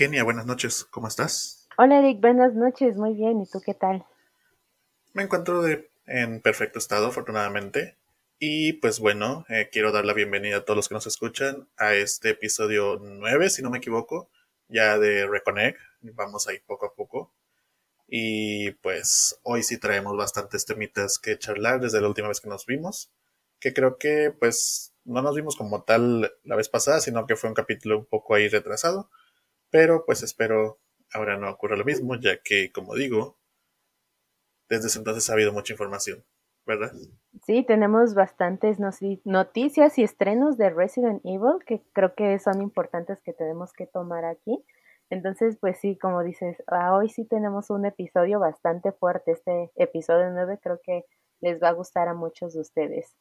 Kenia, buenas noches, ¿cómo estás? Hola Eric, buenas noches, muy bien, ¿y tú qué tal? Me encuentro de, en perfecto estado, afortunadamente. Y pues bueno, eh, quiero dar la bienvenida a todos los que nos escuchan a este episodio 9, si no me equivoco, ya de Reconnect. Vamos ahí poco a poco. Y pues hoy sí traemos bastantes temitas que charlar desde la última vez que nos vimos. Que creo que pues no nos vimos como tal la vez pasada, sino que fue un capítulo un poco ahí retrasado. Pero pues espero ahora no ocurra lo mismo, ya que como digo, desde ese entonces ha habido mucha información. ¿verdad? Sí, tenemos bastantes noticias y estrenos de Resident Evil que creo que son importantes que tenemos que tomar aquí. Entonces, pues sí, como dices, ah, hoy sí tenemos un episodio bastante fuerte. Este episodio 9 creo que les va a gustar a muchos de ustedes.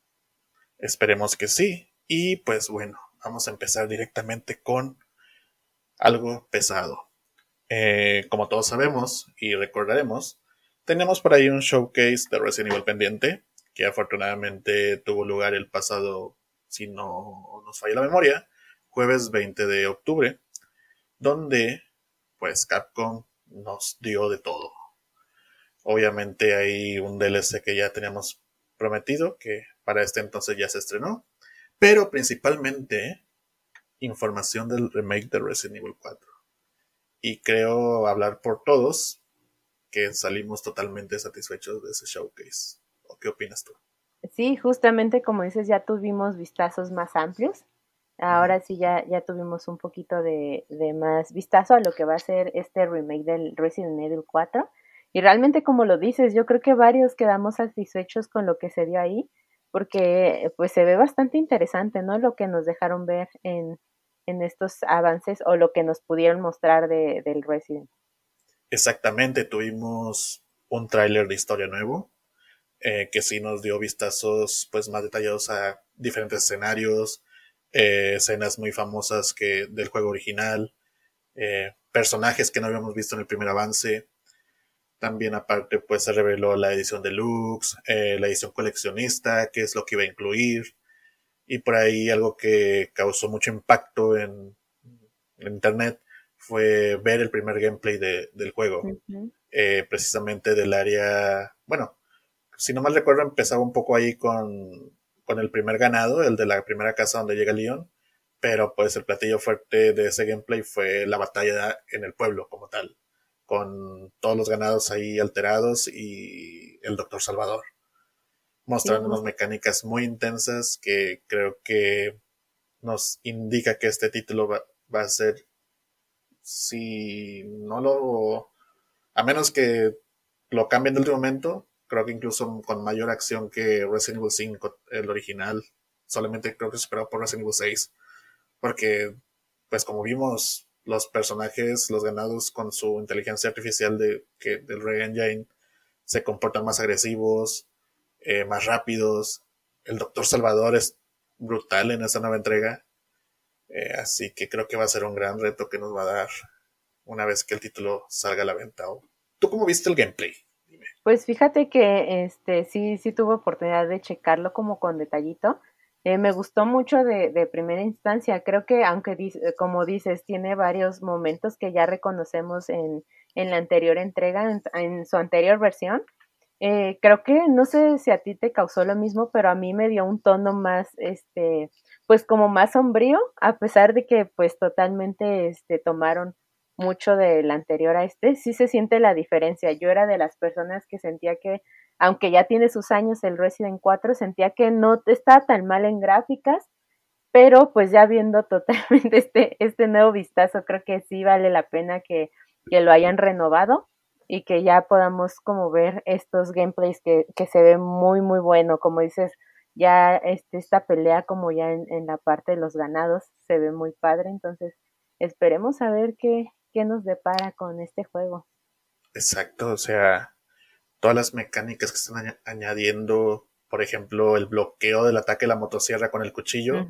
Esperemos que sí. Y pues bueno, vamos a empezar directamente con algo pesado. Eh, como todos sabemos y recordaremos, tenemos por ahí un showcase de Resident Evil pendiente, que afortunadamente tuvo lugar el pasado, si no nos falla la memoria, jueves 20 de octubre, donde pues Capcom nos dio de todo. Obviamente hay un DLC que ya teníamos prometido, que para este entonces ya se estrenó, pero principalmente información del remake de Resident Evil 4. Y creo hablar por todos que salimos totalmente satisfechos de ese showcase. ¿O qué opinas tú? Sí, justamente como dices, ya tuvimos vistazos más amplios. Ahora sí ya, ya tuvimos un poquito de, de, más vistazo a lo que va a ser este remake del Resident Evil 4. Y realmente como lo dices, yo creo que varios quedamos satisfechos con lo que se dio ahí, porque pues se ve bastante interesante, ¿no? Lo que nos dejaron ver en, en estos avances o lo que nos pudieron mostrar de, del Resident. Exactamente, tuvimos un tráiler de historia nuevo, eh, que sí nos dio vistazos pues más detallados a diferentes escenarios, eh, escenas muy famosas que del juego original, eh, personajes que no habíamos visto en el primer avance. También aparte pues se reveló la edición deluxe, la edición coleccionista, qué es lo que iba a incluir. Y por ahí algo que causó mucho impacto en, en internet fue ver el primer gameplay del juego. Eh, precisamente del área, bueno, si no mal recuerdo, empezaba un poco ahí con, con el primer ganado, el de la primera casa donde llega Leon, pero pues el platillo fuerte de ese gameplay fue la batalla en el pueblo como tal, con todos los ganados ahí alterados y el Doctor Salvador, mostrándonos mecánicas muy intensas que creo que nos indica que este título va a ser si no lo... A menos que lo cambien de último momento, creo que incluso con mayor acción que Resident Evil 5, el original, solamente creo que superado por Resident Evil 6, porque pues como vimos los personajes, los ganados con su inteligencia artificial de, que, del Rey Engine se comportan más agresivos, eh, más rápidos. El Doctor Salvador es brutal en esta nueva entrega. Eh, así que creo que va a ser un gran reto que nos va a dar una vez que el título salga a la venta. ¿Tú cómo viste el gameplay? Pues fíjate que este sí, sí tuve oportunidad de checarlo como con detallito. Eh, me gustó mucho de, de, primera instancia. Creo que, aunque como dices, tiene varios momentos que ya reconocemos en, en la anterior entrega, en, en su anterior versión. Eh, creo que no sé si a ti te causó lo mismo, pero a mí me dio un tono más, este, pues como más sombrío, a pesar de que pues totalmente este, tomaron mucho del anterior a este, sí se siente la diferencia. Yo era de las personas que sentía que, aunque ya tiene sus años el Resident 4, sentía que no estaba tan mal en gráficas, pero pues ya viendo totalmente este, este nuevo vistazo, creo que sí vale la pena que, que lo hayan renovado y que ya podamos como ver estos gameplays que, que se ven muy, muy bueno, como dices, ya este, esta pelea como ya en, la parte de los ganados se ve muy padre, entonces esperemos a ver qué, qué nos depara con este juego. Exacto, o sea, todas las mecánicas que están añadiendo, por ejemplo, el bloqueo del ataque de la motosierra con el cuchillo,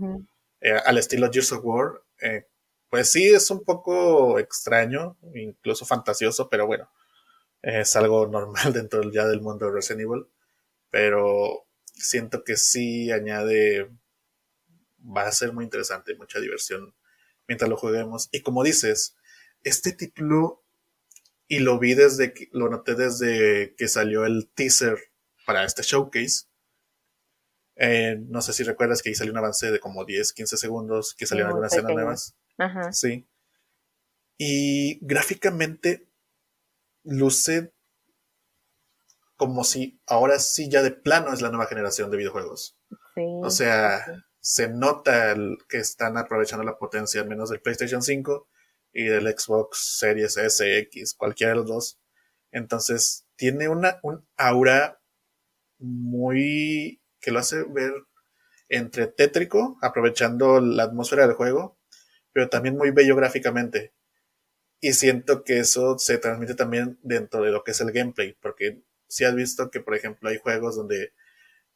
eh, al estilo Gears of War, eh, pues sí es un poco extraño, incluso fantasioso, pero bueno, es algo normal dentro ya del mundo de Resident Evil, pero siento que sí añade, va a ser muy interesante, mucha diversión mientras lo juguemos. Y como dices, este título, y lo vi desde que, lo noté desde que salió el teaser para este showcase. Eh, no sé si recuerdas que ahí salió un avance de como 10, 15 segundos, que salieron algunas escenas nuevas. Ajá. Sí. Y gráficamente luce como si ahora sí ya de plano es la nueva generación de videojuegos. Sí, O sea, sí. se nota el- que están aprovechando la potencia al menos del PlayStation 5 y del Xbox Series S, X, cualquiera de los dos. Entonces, tiene una, un aura muy que lo hace ver entre tétrico, aprovechando la atmósfera del juego, pero también muy bello gráficamente. Y siento que eso se transmite también dentro de lo que es el gameplay, porque si has visto que, por ejemplo, hay juegos donde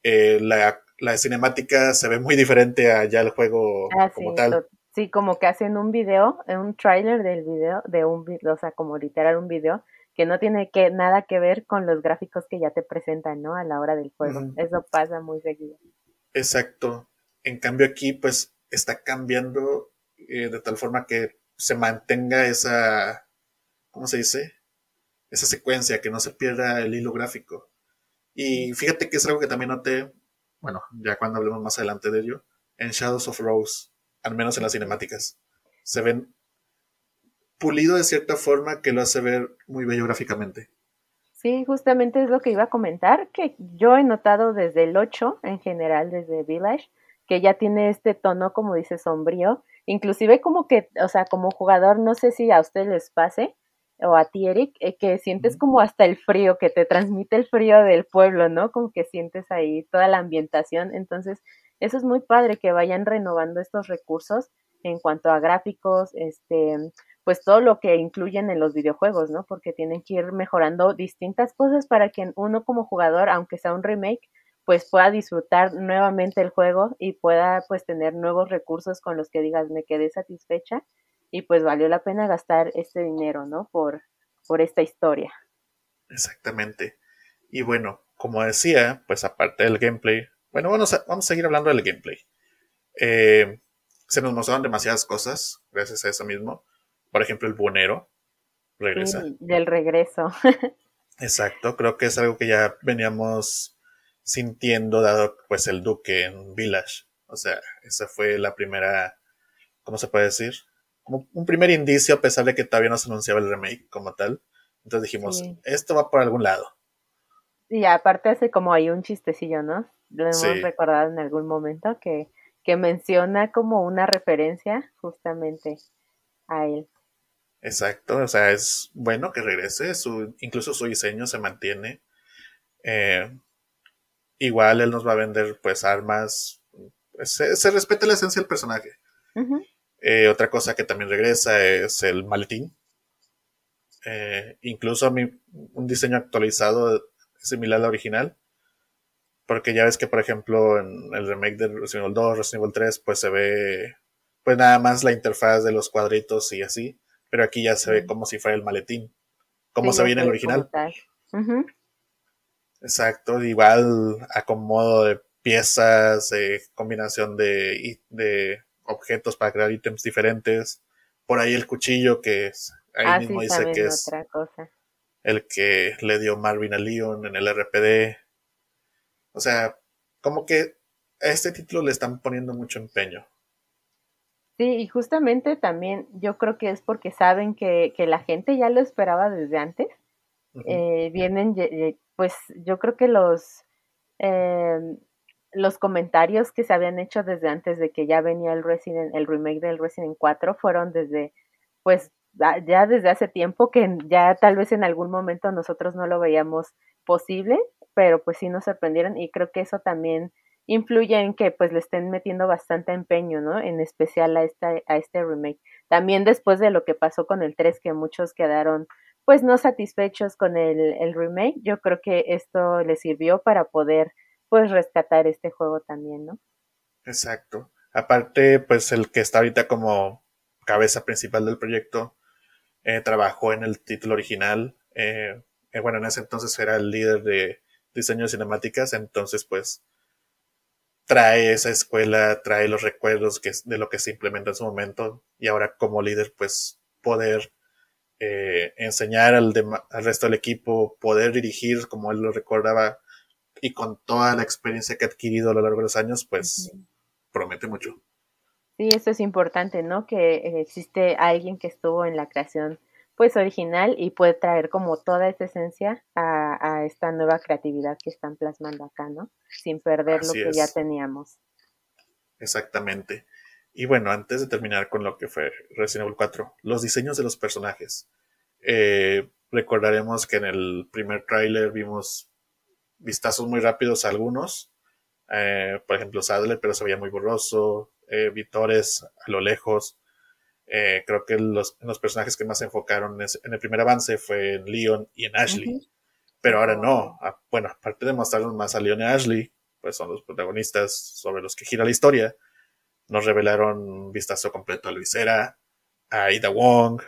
eh, la, la cinemática se ve muy diferente a ya el juego Ah, como sí, tal. sí, como que hacen un video, un tráiler del video, de un video, o sea, como literal un video, que no tiene que nada que ver con los gráficos que ya te presentan, ¿no? A la hora del juego. Eso pasa muy seguido. Exacto. En cambio aquí, pues, está cambiando eh, de tal forma que se mantenga esa, ¿cómo se dice? Esa secuencia, que no se pierda el hilo gráfico. Y fíjate que es algo que también noté, bueno, ya cuando hablemos más adelante de ello, en Shadows of Rose, al menos en las cinemáticas. Se ven pulido de cierta forma que lo hace ver muy bello gráficamente. Sí, justamente es lo que iba a comentar, que yo he notado desde el 8, en general, desde Village, que ya tiene este tono, como dice, sombrío. Inclusive como que, o sea, como jugador, no sé si a usted les pase, o a ti, Eric, eh, que sientes como hasta el frío, que te transmite el frío del pueblo, ¿no? Como que sientes ahí toda la ambientación. Entonces, eso es muy padre que vayan renovando estos recursos en cuanto a gráficos, este, pues todo lo que incluyen en los videojuegos, ¿no? Porque tienen que ir mejorando distintas cosas para que uno como jugador, aunque sea un remake, pues pueda disfrutar nuevamente el juego y pueda pues tener nuevos recursos con los que digas me quedé satisfecha y pues valió la pena gastar este dinero, ¿no? Por, por esta historia. Exactamente. Y bueno, como decía, pues aparte del gameplay, bueno, vamos a, vamos a seguir hablando del gameplay. Eh, se nos mostraron demasiadas cosas gracias a eso mismo. Por ejemplo, el buonero regresa. Sí, del regreso. Exacto, creo que es algo que ya veníamos sintiendo dado pues el duque en Village. O sea, esa fue la primera, ¿cómo se puede decir? Como un primer indicio a pesar de que todavía no se anunciaba el remake como tal. Entonces dijimos, Sí. esto va por algún lado. Y aparte hace como ahí un chistecillo, ¿no? Lo hemos Sí. recordado en algún momento que, que menciona como una referencia justamente a él. Exacto, o sea, es bueno que regrese, su, incluso su diseño se mantiene. Eh, igual él nos va a vender pues armas, se, se respeta la esencia del personaje. Ujú. Eh, otra cosa que también regresa es el maletín. Eh, incluso a mí, un diseño actualizado similar al original. Porque ya ves que, por ejemplo, en el remake de Resident Evil 2, Resident Evil 3, pues se ve pues nada más la interfaz de los cuadritos y así. Pero aquí ya se ve como si fuera el maletín. Como Sí, se ve en el original. como tal. Exacto, igual acomodo de piezas, eh, combinación de, de objetos para crear ítems diferentes. Por ahí el cuchillo que es, ahí Ah, mismo sí, dice que es otra cosa. el que le dio Marvin a Leon en el RPD. O sea, como que a este título le están poniendo mucho empeño. Sí, y justamente también yo creo que es porque saben que, que la gente ya lo esperaba desde antes. Eh, vienen, pues yo creo que los, em, los comentarios que se habían hecho desde antes de que ya venía el Resident, el remake del Resident 4 fueron desde, pues ya desde hace tiempo que ya tal vez en algún momento nosotros no lo veíamos posible, pero pues sí nos sorprendieron y creo que eso también influye en que pues le estén metiendo bastante empeño, ¿no? En especial a esta, a este remake. También después de lo que pasó con el 3, que muchos quedaron pues no satisfechos con el, el remake, yo creo que esto les sirvió para poder pues rescatar este juego también, ¿no? Exacto. Aparte, pues el que está ahorita como cabeza principal del proyecto eh, trabajó en el título original. eh, eh, bueno, en ese entonces era el líder de diseño de cinemáticas, entonces pues trae esa escuela, trae los recuerdos de lo que se implementó en su momento y ahora como líder pues poder eh, enseñar al, al, resto del equipo, poder dirigir como él lo recordaba y con toda la experiencia que ha adquirido a lo largo de los años, pues promete mucho. Sí, eso es importante, ¿no? Que eh, existe alguien que estuvo en la creación pues original y puede traer como toda esa esencia a, a esta nueva creatividad que están plasmando acá, ¿no? Sin perder lo que ya teníamos. Exactamente. Y bueno, antes de terminar con lo que fue Resident Evil 4, los diseños de los personajes. Eh, recordaremos que en el primer tráiler vimos vistazos muy rápidos a algunos. Eh, por ejemplo, Sadler, pero se veía muy borroso. Eh, Vitores a lo lejos. Eh, creo que los, los, personajes que más se enfocaron en, el primer avance fue en Leon y en Ashley. Pero ahora no. Ah, bueno, aparte de mostrarnos más a Leon y Ashley, pues son los protagonistas sobre los que gira la historia. Nos revelaron un vistazo completo a Luisera, a Ida Wong,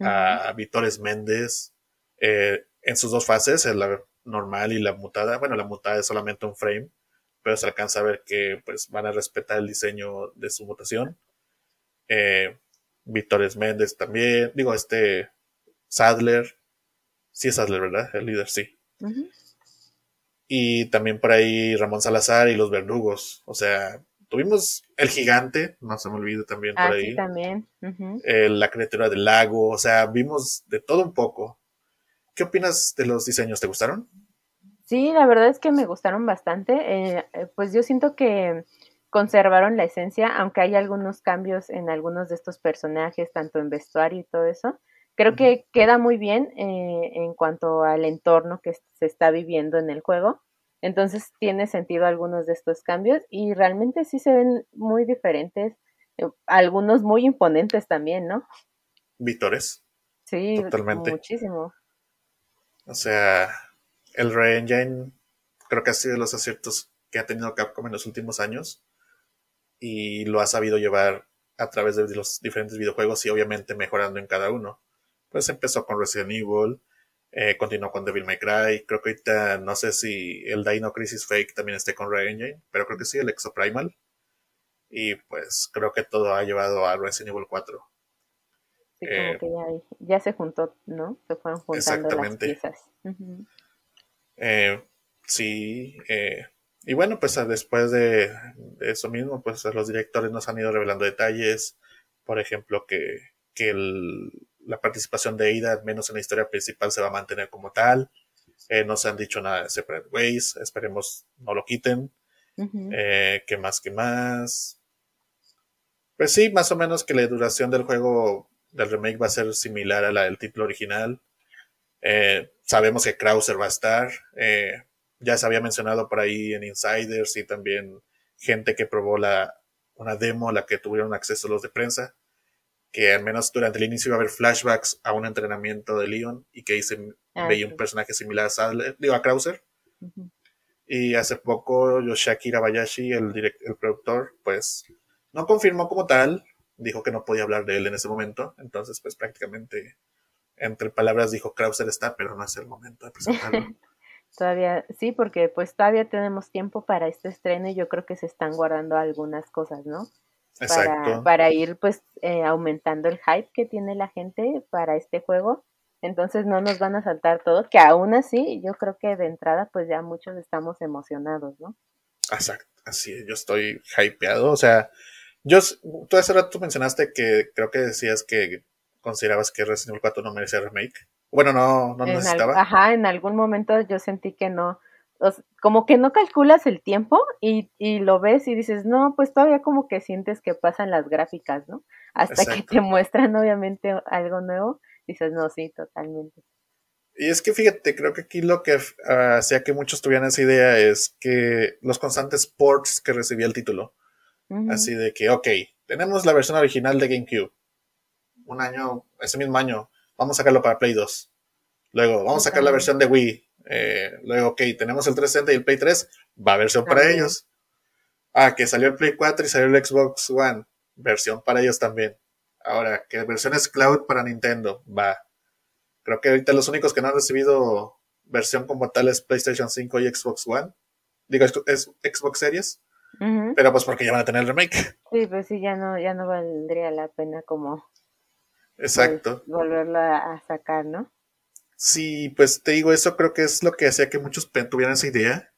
a Vitores Méndez, eh, en sus dos fases, la normal y la mutada. Bueno, la mutada es solamente un frame, pero se alcanza a ver que pues van a respetar el diseño de su mutación. Eh, Vitores Méndez también, digo, este Sadler, sí es Sadler, ¿verdad? El líder, sí. Y también por ahí Ramón Salazar y los verdugos, o sea, tuvimos el gigante, no se me olvide también por ah, ahí. Sí, también. Eh, la criatura del lago, o sea, vimos de todo un poco. ¿Qué opinas de los diseños? ¿Te gustaron? Sí, la verdad es que me gustaron bastante. Eh, eh, pues yo siento que conservaron la esencia, aunque hay algunos cambios en algunos de estos personajes, tanto en vestuario y todo eso. Creo que queda muy bien en cuanto al entorno que se está viviendo en el juego. Entonces tiene sentido algunos de estos cambios y realmente sí se ven muy diferentes, eh, algunos muy imponentes también, ¿no? Vítores. Sí, Totalmente. muchísimo. O sea, el Re-Engine creo que ha sido de los aciertos que ha tenido Capcom en los últimos años y lo ha sabido llevar a través de los diferentes videojuegos y obviamente mejorando en cada uno. Pues empezó con Resident Evil, eh, continuó con Devil May Cry. Creo que ahorita no sé si el Dino Crisis Fake también esté con Ray Engine, pero creo que sí, el Exoprimal. Y pues creo que todo ha llevado a Resident Evil 4. Sí, como eh, que ya, se juntó, ¿no? Se fueron juntando las piezas. Eh, sí, y bueno, pues después de, eso mismo, pues los directores nos han ido revelando detalles. Por ejemplo, que, que el, la participación de Ida, menos en la historia principal, se va a mantener como tal. Eh, no se han dicho nada de Separate Ways, esperemos no lo quiten. Eh, ¿Qué más? ¿Qué más? Pues sí, más o menos que la duración del juego del remake va a ser similar a la del título original. Eh, sabemos que Krauser va a estar. ya se había mencionado por ahí en Insiders y también gente que probó la, una demo, la que tuvieron acceso los de prensa que al menos durante el inicio iba a haber flashbacks a un entrenamiento de Leon y que ahí se ah, veía un personaje similar a Sadler, digo, a Krauser. Y hace poco Yoshiaki Irabayashi, el, el productor, pues no confirmó como tal, dijo que no podía hablar de él en ese momento, entonces pues prácticamente entre palabras dijo Krauser está, pero no es el momento de presentarlo. todavía, sí, porque pues todavía tenemos tiempo para este estreno y yo creo que se están guardando algunas cosas, ¿no? Para, para ir pues eh, aumentando el hype que tiene la gente para este juego. Entonces no nos van a saltar todos, que aún así yo creo que de entrada pues ya muchos estamos emocionados, ¿no? Exacto, así yo estoy hypeado, o sea, yo, tú hace rato mencionaste que creo que decías que considerabas que Resident Evil 4 no merecía remake. Bueno, no, no necesitaba. ajá, en algún momento yo sentí que no, como que no calculas el tiempo y, y, lo ves y dices, no, pues todavía como que sientes que pasan las gráficas, ¿no? Hasta que te muestran obviamente algo nuevo, dices, no, sí, totalmente. Y es que fíjate, creo que aquí lo que hacía que muchos tuvieran esa idea es que los constantes ports que recibía el título. Así de que, ok, tenemos la versión original de GameCube. Un año, ese mismo año, vamos a sacarlo para Play 2. Luego, vamos a sacar la versión de Wii eh, luego, ok, tenemos el 360 y el Play 3, va a versión para ellos. Ah, que salió el Play 4 y salió el Xbox One, versión para ellos también. Ahora, que versiones cloud para Nintendo, va. Creo que ahorita los únicos que no han recibido versión como tal es PlayStation 5 y Xbox One. Digo, es Xbox Series. Pero pues porque ya van a tener el remake. Sí, pues sí, ya no, ya no valdría la pena como Exacto. Pues, volverla a sacar, ¿no? Sí, pues te digo, eso creo que es lo que hacía que muchos tuvieran esa idea.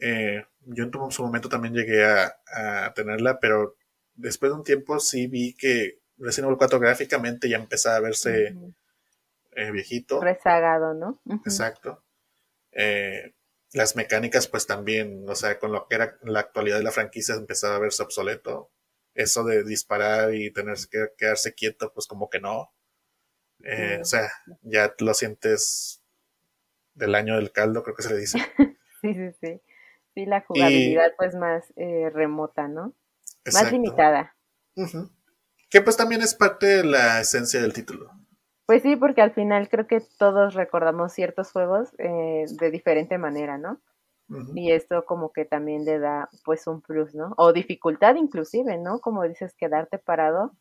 Eh, yo en su momento también llegué a, tenerla, pero después de un tiempo sí vi que Resident Evil 4 gráficamente ya empezaba a verse eh, viejito. Rezagado, ¿no? Exacto. Eh, las mecánicas, pues también, o sea, con lo que era la actualidad de la franquicia empezaba a verse obsoleto. Eso de disparar y tener que quedarse quieto, pues como que no. Eh, o sea, ya lo sientes del año del caldo, creo que se le dice. sí, sí, sí. Sí, la jugabilidad pues más eh, remota, ¿no? Más limitada. Que pues también es parte de la esencia del título. Pues sí, porque al final creo que todos recordamos ciertos juegos eh, de diferente manera, ¿no? Y esto como que también le da pues un plus, ¿no? O dificultad inclusive, ¿no? Como dices, quedarte parado,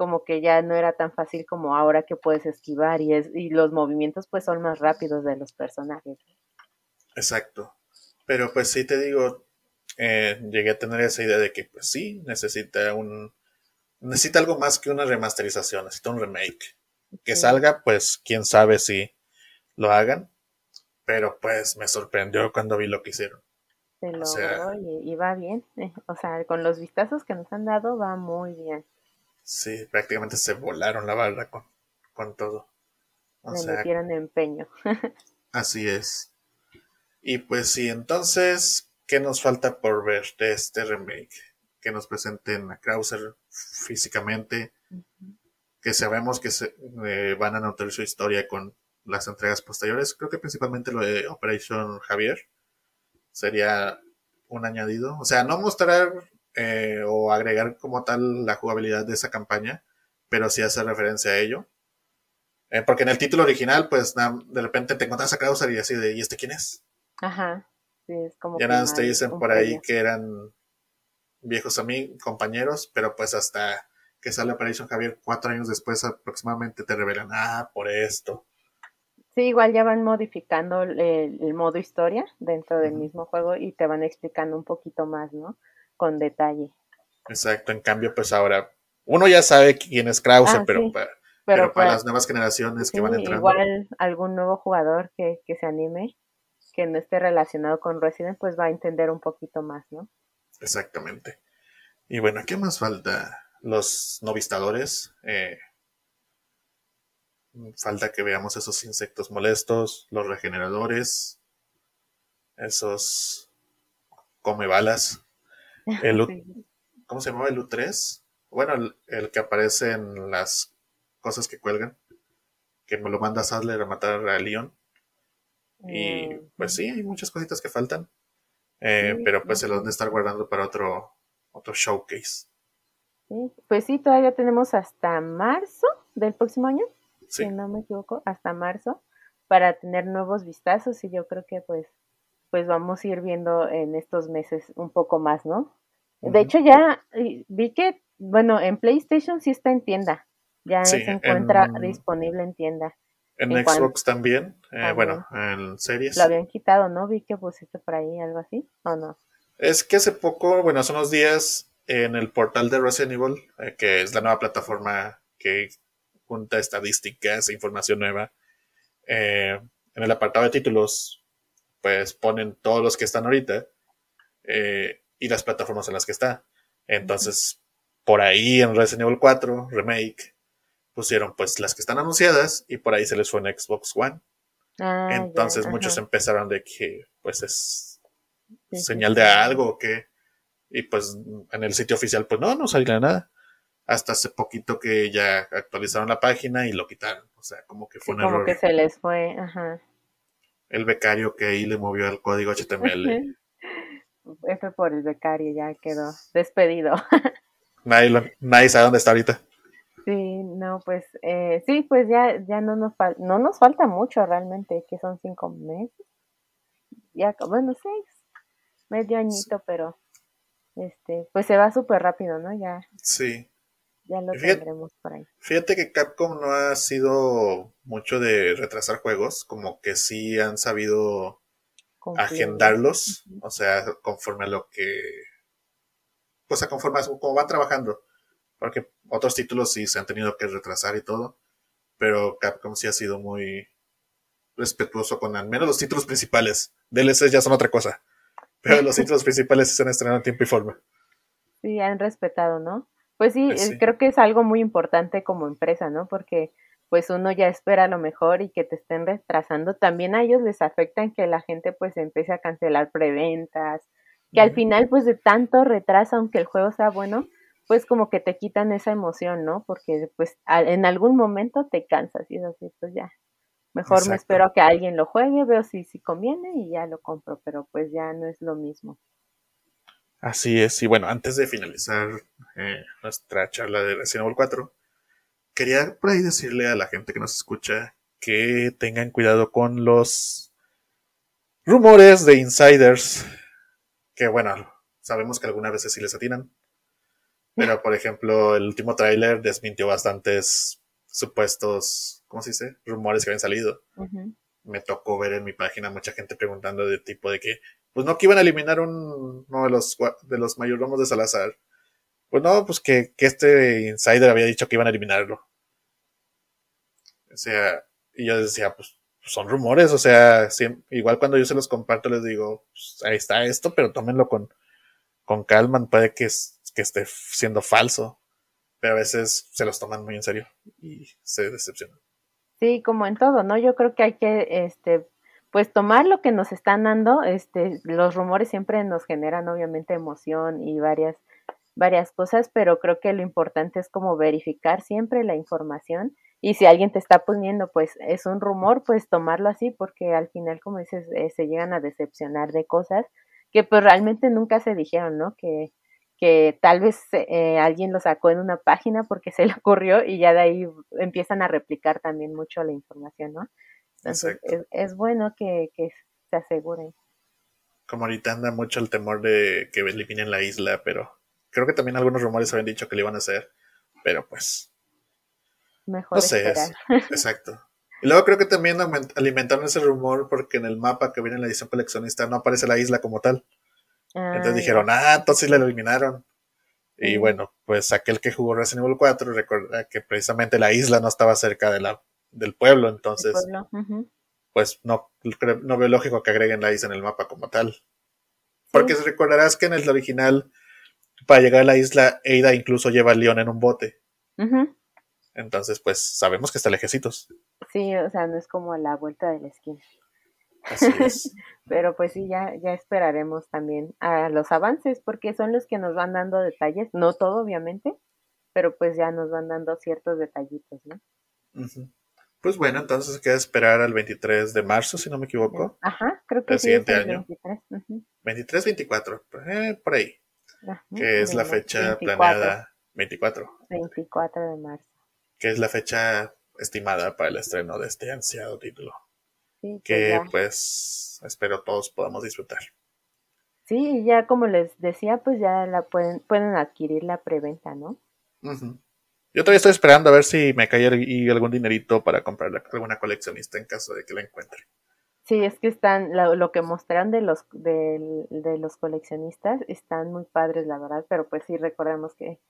como que ya no era tan fácil como ahora que puedes esquivar y, es, y los movimientos pues son más rápidos de los personajes. Exacto. Pero pues sí te digo, eh, llegué a tener esa idea de que pues sí, necesita un... Necesita algo más que una remasterización, necesita un remake. Que salga, pues quién sabe si lo hagan. Pero pues me sorprendió cuando vi lo que hicieron. Se logró y, va bien. O sea, con los vistazos que nos han dado va muy bien. Sí, prácticamente se volaron la barra con, con todo. O Le metieron empeño. así es. Y pues sí, entonces, ¿qué nos falta por ver de este remake? Que nos presenten a Krauser físicamente, que sabemos que se, eh, van a notar su historia con las entregas posteriores. Creo que principalmente lo de Operation Javier sería un añadido. O sea, no mostrar eh, o agregar como tal la jugabilidad de esa campaña, pero sí hacer referencia a ello. Eh, porque en el título original, pues de repente te encuentras a Krauser y así de, ¿y este quién es? Ajá, sí, es como... Ya nada te dicen por ahí que eran viejos amigos, compañeros, pero pues hasta que sale Operation Javier cuatro años después aproximadamente te revelan, ah, por esto. Sí, igual ya van modificando el, modo historia dentro del mismo juego y te van explicando un poquito más, ¿no? Con detalle. Exacto, en cambio, pues ahora uno ya sabe quién es Krause, ah, pero, para, pero, para, las nuevas generaciones que van entrando. Igual algún nuevo jugador que, que se anime, que no esté relacionado con Resident, pues va a entender un poquito más, ¿no? Exactamente. Y bueno, ¿qué más falta? Los novistadores. Eh, falta que veamos esos insectos molestos, los regeneradores, esos come balas. El ¿Cómo se llamaba el U3? Bueno, el, que aparece en las cosas que cuelgan, que me lo manda Sadler a matar a Leon. Y mm, pues sí, hay muchas cositas que faltan. Eh, pero pues se lo van a estar guardando para otro, otro showcase. Pues sí, todavía tenemos hasta marzo del próximo año si no me equivoco, hasta marzo, para tener nuevos vistazos y yo creo que pues, pues vamos a ir viendo en estos meses un poco más, ¿no? De hecho ya vi que, bueno, en PlayStation sí está en tienda, ya se encuentra disponible en tienda. En, Xbox también, eh, bueno, en series. Lo habían quitado, ¿no? Vi que pusiste por ahí algo así, ¿o no? Es que hace poco, bueno, hace unos días, en el portal de Resident Evil, eh, que es la nueva plataforma que junta estadísticas e información nueva. Eh, en el apartado de títulos, pues ponen todos los que están ahorita eh, y las plataformas en las que está. Entonces, por ahí en Resident Evil 4 Remake pusieron pues las que están anunciadas y por ahí se les fue en Xbox One. Ah, Entonces muchos empezaron de que pues es señal de algo que y pues en el sitio oficial pues no, no salía nada hasta hace poquito que ya actualizaron la página y lo quitaron. O sea, como que fue un error. Como que se les fue, ajá. El becario que ahí le movió el código HTML. F por el becario, ya quedó despedido. nadie, nadie sabe dónde está ahorita. Sí, no, pues eh, sí, pues ya, ya no nos falta, no nos falta mucho realmente, que son cinco meses. Ya, bueno, seis, medio añito, pero este, pues se va súper rápido, ¿no? Ya. Sí. Ya lo fíjate, tendremos por ahí. Fíjate que Capcom no ha sido mucho de retrasar juegos, como que sí han sabido agendarlos, o sea, conforme a lo que. O sea, conforme a cómo van trabajando. porque otros títulos sí se han tenido que retrasar y todo, pero Capcom sí ha sido muy respetuoso con al menos los títulos principales. DLCs ya son otra cosa, pero los títulos principales se han estrenado en tiempo y forma. Sí, han respetado, ¿no? Pues sí, pues creo que es algo muy importante como empresa, ¿no? Porque pues uno ya espera lo mejor y que te estén retrasando. También a ellos les afecta en que la gente pues empiece a cancelar preventas, que al final pues de tanto retraso, aunque el juego sea bueno, pues como que te quitan esa emoción, ¿no? Porque pues en algún momento te cansas y es así, pues ya. Mejor me espero a que alguien lo juegue, veo si, si conviene y ya lo compro, pero pues ya no es lo mismo. Así es, y bueno, antes de finalizar eh, nuestra charla de Resident Evil 4, quería por ahí decirle a la gente que nos escucha que tengan cuidado con los rumores de insiders, que bueno, sabemos que algunas veces sí les atinan, pero por ejemplo, el último tráiler desmintió bastantes supuestos, ¿cómo se dice? Rumores que habían salido. Me tocó ver en mi página mucha gente preguntando de tipo de que, pues no que iban a eliminar un, uno de los, de los mayordomos de Salazar. Pues no, pues que, que este insider había dicho que iban a eliminarlo. O sea, y yo decía, pues son rumores, o sea, igual cuando yo se los comparto les digo, pues, ahí está esto, pero tómenlo con, con calma, puede que, que esté siendo falso, pero a veces se los toman muy en serio y se decepcionan. Sí, como en todo, ¿no? Yo creo que hay que, este, pues tomar lo que nos están dando, este, los rumores siempre nos generan obviamente emoción y varias, varias cosas, pero creo que lo importante es como verificar siempre la información y si alguien te está poniendo, pues es un rumor, pues tomarlo así, porque al final, como dices, eh, se llegan a decepcionar de cosas que pues realmente nunca se dijeron, ¿no? Que, que tal vez eh, alguien lo sacó en una página porque se le ocurrió y ya de ahí empiezan a replicar también mucho la información, ¿no? Entonces es, es, bueno que, que se aseguren. Como ahorita anda mucho el temor de que eliminen la isla, pero creo que también algunos rumores habían dicho que lo iban a hacer, pero pues Mejor no sé, exacto. Y luego creo que también alimentaron ese rumor porque en el mapa que viene en la edición coleccionista no aparece la isla como tal. entonces ah, dijeron, ah, entonces la eliminaron. Y bueno, pues aquel que jugó Resident Evil 4 recuerda que precisamente la isla no estaba cerca de la, del pueblo, entonces pues no, no veo lógico que agreguen la isla en el mapa como tal. Porque si recordarás que en el original, para llegar a la isla, Eida incluso lleva al león en un bote. Entonces, pues sabemos que está lejecitos. Sí, o sea, no es como la vuelta de la esquina. Así es. Pero pues sí, ya, ya esperaremos también a los avances, porque son los que nos van dando detalles, no todo obviamente, pero pues ya nos van dando ciertos detallitos, ¿no? Pues bueno, entonces queda esperar al 23 de marzo, si no me equivoco. Ajá, creo que el sí. Siguiente año. 23. 24, eh, por ahí. que es la fecha planeada 24. 24 de marzo que es la fecha estimada para el estreno de este ansiado título. Pues que pues espero todos podamos disfrutar. Sí, ya como les decía, pues ya la pueden, pueden adquirir la preventa, ¿no? Yo todavía estoy esperando a ver si me cae algún dinerito para comprar alguna coleccionista en caso de que la encuentre. Sí, es que están, lo, que mostraron de los, de, de, los coleccionistas están muy padres, la verdad, pero pues sí recordemos que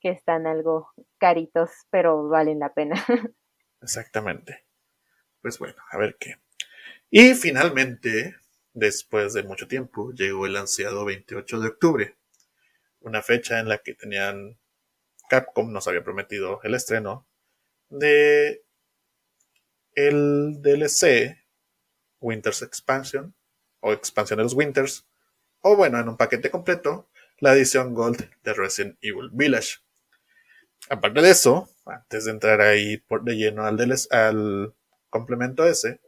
que están algo caritos, pero valen la pena. Exactamente. Pues bueno, a ver qué. Y finalmente, después de mucho tiempo, llegó el ansiado 28 de octubre, una fecha en la que tenían Capcom nos había prometido el estreno de el DLC Winters Expansion o expansión de los Winters o bueno, en un paquete completo, la edición Gold de Resident Evil Village. Aparte de eso, antes de entrar ahí por de lleno al, al complemento ese,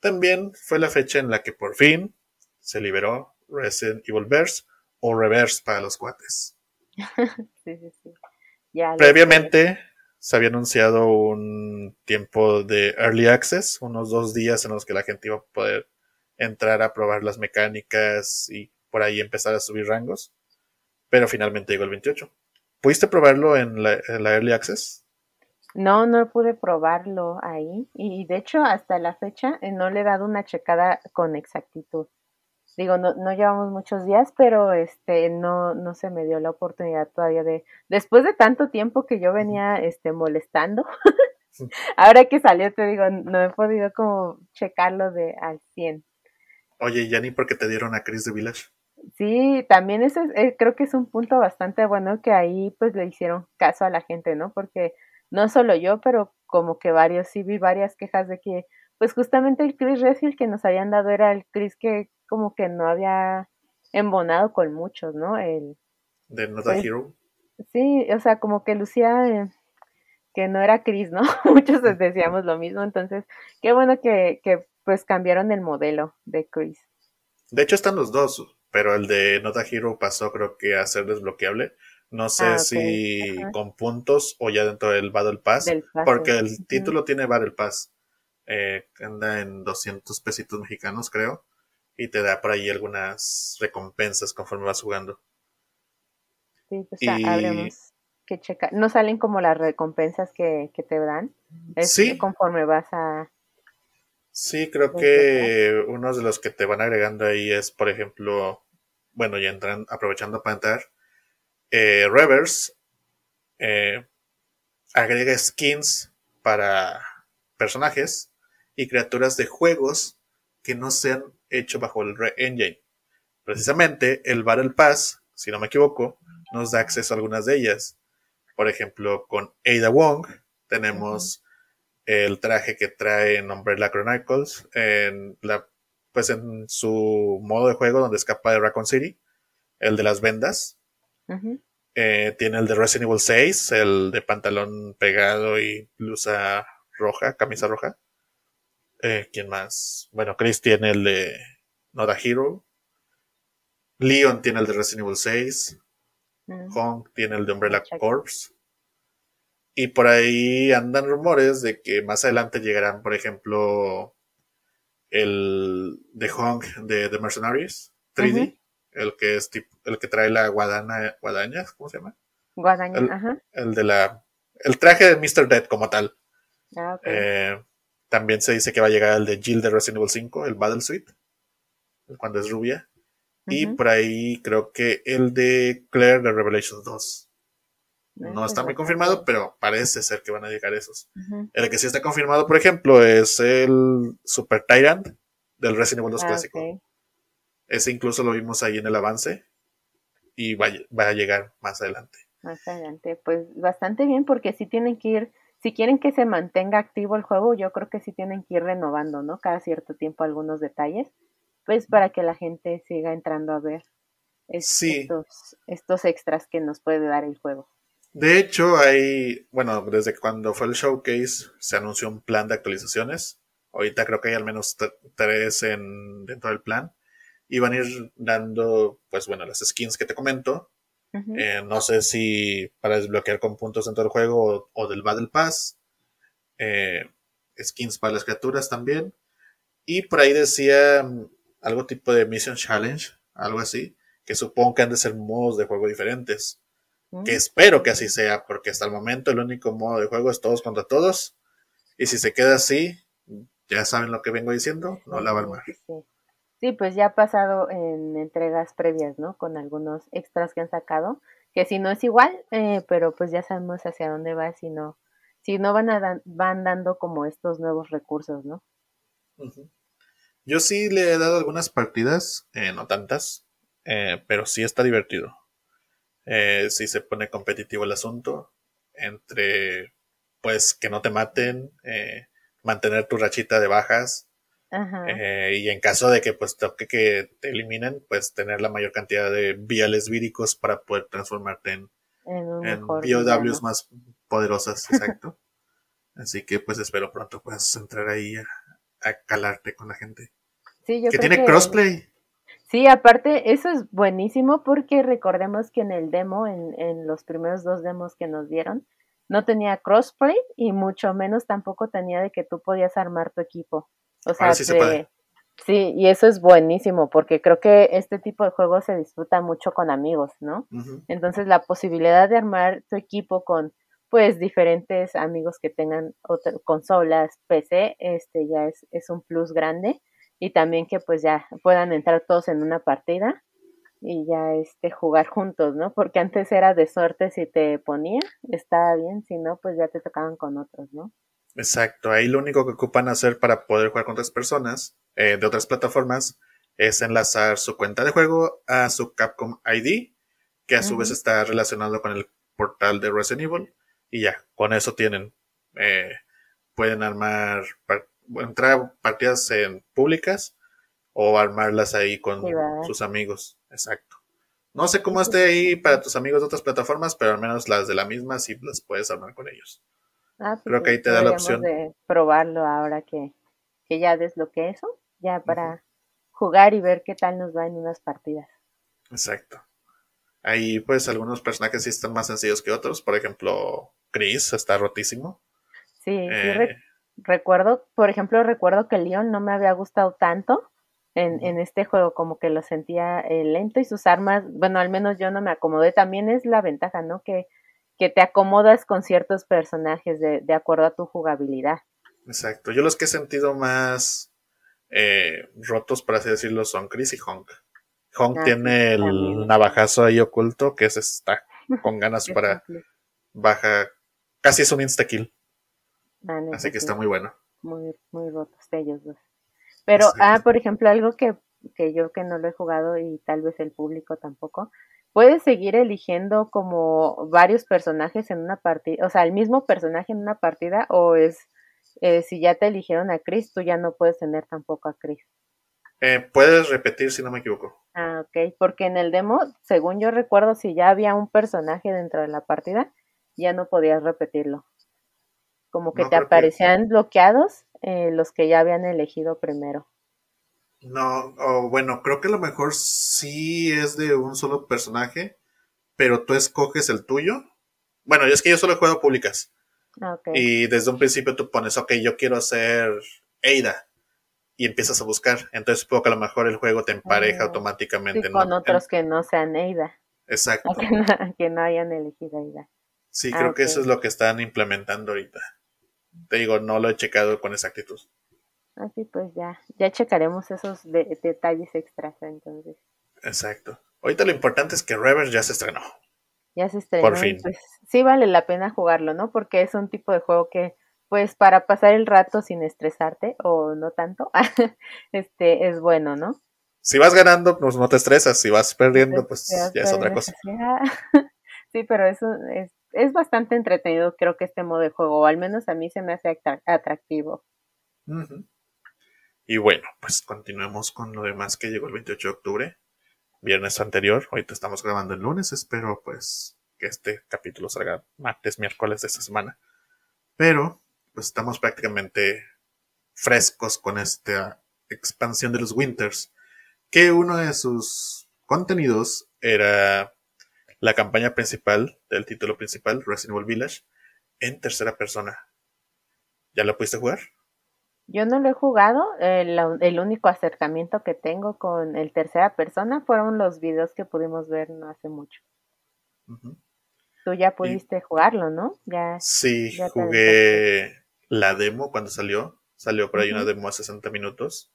también fue la fecha en la que por fin se liberó Resident Evil Verse o Reverse para los cuates. sí, sí, sí. Previamente se había anunciado un tiempo de Early Access, unos dos días en los que la gente iba a poder entrar a probar las mecánicas y por ahí empezar a subir rangos. Pero finalmente llegó el 28. ¿Pudiste probarlo en la, Early Access? No, no pude probarlo ahí. Y de hecho, hasta la fecha eh, no le he dado una checada con exactitud. digo, no, no llevamos muchos días, pero este, no, no se me dio la oportunidad todavía de, después de tanto tiempo que yo venía, este, molestando, ahora que salió, te digo, no he podido como checarlo de al 100. Oye, ya ni porque te dieron a Chris de Village. Sí, también ese eh, creo que es un punto bastante bueno que ahí pues le hicieron caso a la gente, ¿no? Porque no solo yo, pero como que varios, sí vi varias quejas de que pues justamente el Chris Redfield que nos habían dado era el Chris que como que no había embonado con muchos, ¿no? El, de Not a Hero. Sí, o sea, como que lucía eh, que no era Chris, ¿no? Muchos decíamos lo mismo, entonces, qué bueno que, que pues cambiaron el modelo de Chris. De hecho están los dos, pero el de Not a Hero pasó creo que a ser desbloqueable. No sé ah, si con puntos o ya dentro del Battle Pass, porque el título tiene Battle Pass. Eh, anda en 200 pesitos mexicanos, creo, y te da por ahí algunas recompensas conforme vas jugando. Sí, pues habremos que checar. ¿No salen como las recompensas que, te dan? sí. Conforme vas a... Sí, creo que uno de los que te van agregando ahí es, por ejemplo, bueno, ya entran, aprovechando para entrar, eh, Reverse eh, agrega skins para personajes y criaturas de juegos que no se han hecho bajo el Re Engine. Precisamente el Battle Pass, si no me equivoco, nos da acceso a algunas de ellas. Por ejemplo, con Ada Wong tenemos el traje que trae en Umbrella Chronicles, en la, pues en su modo de juego donde escapa de Raccoon City, el de las vendas. Eh, tiene el de Resident Evil 6, el de pantalón pegado y blusa roja, camisa roja. Eh, ¿Quién más? Bueno, Chris tiene el de Not a Hero. Leon tiene el de Resident Evil 6. Hong tiene el de Umbrella Corps. Y por ahí andan rumores de que más adelante llegarán, por ejemplo, el de Hong de The Mercenaries 3D, el que es el que trae la guadana, guadaña, ¿cómo se llama? Guadaña, el, ajá. El de la, el traje de Mr. Dead como tal. Ah, eh, también se dice que va a llegar el de Jill de Resident Evil 5, el Battle Suite, cuando es rubia. Y por ahí creo que el de Claire de Revelations 2. No está muy confirmado, pero parece ser que van a llegar esos. El que sí está confirmado, por ejemplo, es el Super Tyrant del Resident Evil 2 ah, clásico. Ese incluso lo vimos ahí en el avance y va, va, a llegar más adelante. Más adelante, pues bastante bien porque si tienen que ir si quieren que se mantenga activo el juego, yo creo que sí tienen que ir renovando, ¿no? Cada cierto tiempo algunos detalles, pues para que la gente siga entrando a ver estos, estos extras que nos puede dar el juego. De hecho, hay, bueno, desde cuando fue el showcase se anunció un plan de actualizaciones. Ahorita creo que hay al menos tres en, dentro del plan. Y van a ir dando, pues bueno, las skins que te comento. Eh, no sé si para desbloquear con puntos dentro del juego o, del Battle Pass. Eh, skins para las criaturas también. Y por ahí decía mm, algo tipo de Mission Challenge, algo así, que supongo que han de ser modos de juego diferentes. Que espero que así sea, porque hasta el momento el único modo de juego es todos contra todos. Y si se queda así, ya saben lo que vengo diciendo, no la va al mar. Sí, pues ya ha pasado en entregas previas, ¿no? Con algunos extras que han sacado, que si no es igual, eh, pero pues ya sabemos hacia dónde va, si no, si no van, a van dando como estos nuevos recursos, ¿no? Yo sí le he dado algunas partidas, eh, no tantas, eh, pero sí está divertido. Eh, sí se pone competitivo el asunto, entre pues que no te maten, mantener tu rachita de bajas, eh, y en caso de que pues toque que te eliminen, pues tener la mayor cantidad de viales víricos para poder transformarte en, en, POWs más poderosas, exacto. Así que pues espero pronto puedas entrar ahí a, calarte con la gente. Sí, yo que tiene crossplay. Sí, aparte, eso es buenísimo porque recordemos que en el demo, en, en los primeros dos demos que nos dieron, no tenía crossplay y mucho menos tampoco tenía de que tú podías armar tu equipo. O sea, sí, y eso es buenísimo porque creo que este tipo de juegos se disfruta mucho con amigos, ¿no? Entonces la posibilidad de armar tu equipo con pues diferentes amigos que tengan consolas, PC, este ya es, es un plus grande y también que pues ya puedan entrar todos en una partida y ya este jugar juntos, ¿no? Porque antes era de suerte si te ponía, estaba bien, si no, pues ya te tocaban con otros, ¿no? Exacto, ahí lo único que ocupan hacer para poder jugar con otras personas eh, de otras plataformas es enlazar su cuenta de juego a su Capcom ID, que a su vez está relacionado con el portal de Resident Evil, y ya, con eso tienen, eh, pueden armar, entrar partidas en públicas o armarlas ahí con sus amigos. Exacto. No sé cómo esté ahí para tus amigos de otras plataformas, pero al menos las de la misma sí las puedes armar con ellos. Ah, pues Creo que ahí te da la opción. de probarlo ahora que, que ya desbloqueé eso, ya para jugar y ver qué tal nos va en unas partidas. Exacto. Ahí pues algunos personajes sí están más sencillos que otros. Por ejemplo, Chris está rotísimo. Sí, sí eh, recuerdo, por ejemplo, recuerdo que Leon no me había gustado tanto en, en este juego, como que lo sentía eh, lento y sus armas, bueno, al menos yo no me acomodé, también es la ventaja, ¿no? Que, que te acomodas con ciertos personajes de, de acuerdo a tu jugabilidad. Exacto, yo los que he sentido más eh, rotos, por así decirlo, son Chris y Honk. Honk ah, tiene el navajazo ahí oculto que se está con ganas para baja, casi es un insta kill. Ah, así que está muy bueno. Muy, muy rotos ellos dos. Pero, ah, por ejemplo, algo que, que yo que no lo he jugado y tal vez el público tampoco, puedes seguir eligiendo como varios personajes en una partida, o sea, el mismo personaje en una partida, o es, eh, si ya te eligieron a Chris, tú ya no puedes tener tampoco a Chris. Eh, puedes repetir si no me equivoco. Ah, ok, porque en el demo, según yo recuerdo, si ya había un personaje dentro de la partida, ya no podías repetirlo. Como que te aparecían bloqueados eh, los que ya habían elegido primero. No, o bueno, creo que a lo mejor sí es de un solo personaje, pero tú escoges el tuyo. Bueno, es que yo solo he jugado públicas. Ah, y desde un principio tú pones, ok, yo quiero ser Eida. Y empiezas a buscar. Entonces supongo que a lo mejor el juego te empareja ah, automáticamente. con otros que no sean Eida. Exacto. Que no, hayan elegido Eida. Sí, creo que eso es lo que están implementando ahorita. Te digo, no lo he checado con exactitud. Así pues ya, ya checaremos esos detalles extras entonces. Exacto. Ahorita lo importante es que Reverse ya se estrenó. Ya se estrenó. Por fin. Pues sí vale la pena jugarlo, ¿no? Porque es un tipo de juego que, pues, para pasar el rato sin estresarte, o no tanto, este, es bueno, ¿no? Si vas ganando, pues no te estresas. Si vas perdiendo, pues ya es otra cosa. sí, pero eso es es bastante entretenido, creo que este modo de juego, o al menos a mí se me hace atractivo. Y bueno, pues continuemos con lo demás que llegó el 28 de octubre, viernes anterior. Ahorita estamos grabando el lunes, espero pues que este capítulo salga martes, miércoles de esta semana. Pero pues estamos prácticamente frescos con esta expansión de los Winters, que uno de sus contenidos era la campaña principal del título principal, Resident Evil Village, en tercera persona. ¿Ya lo pudiste jugar? Yo no lo he jugado, el, único acercamiento que tengo con el tercera persona fueron los videos que pudimos ver no hace mucho. Tú ya pudiste jugarlo, ¿no? Ya, sí, jugué la demo cuando salió. Salió por ahí una demo a 60 minutos.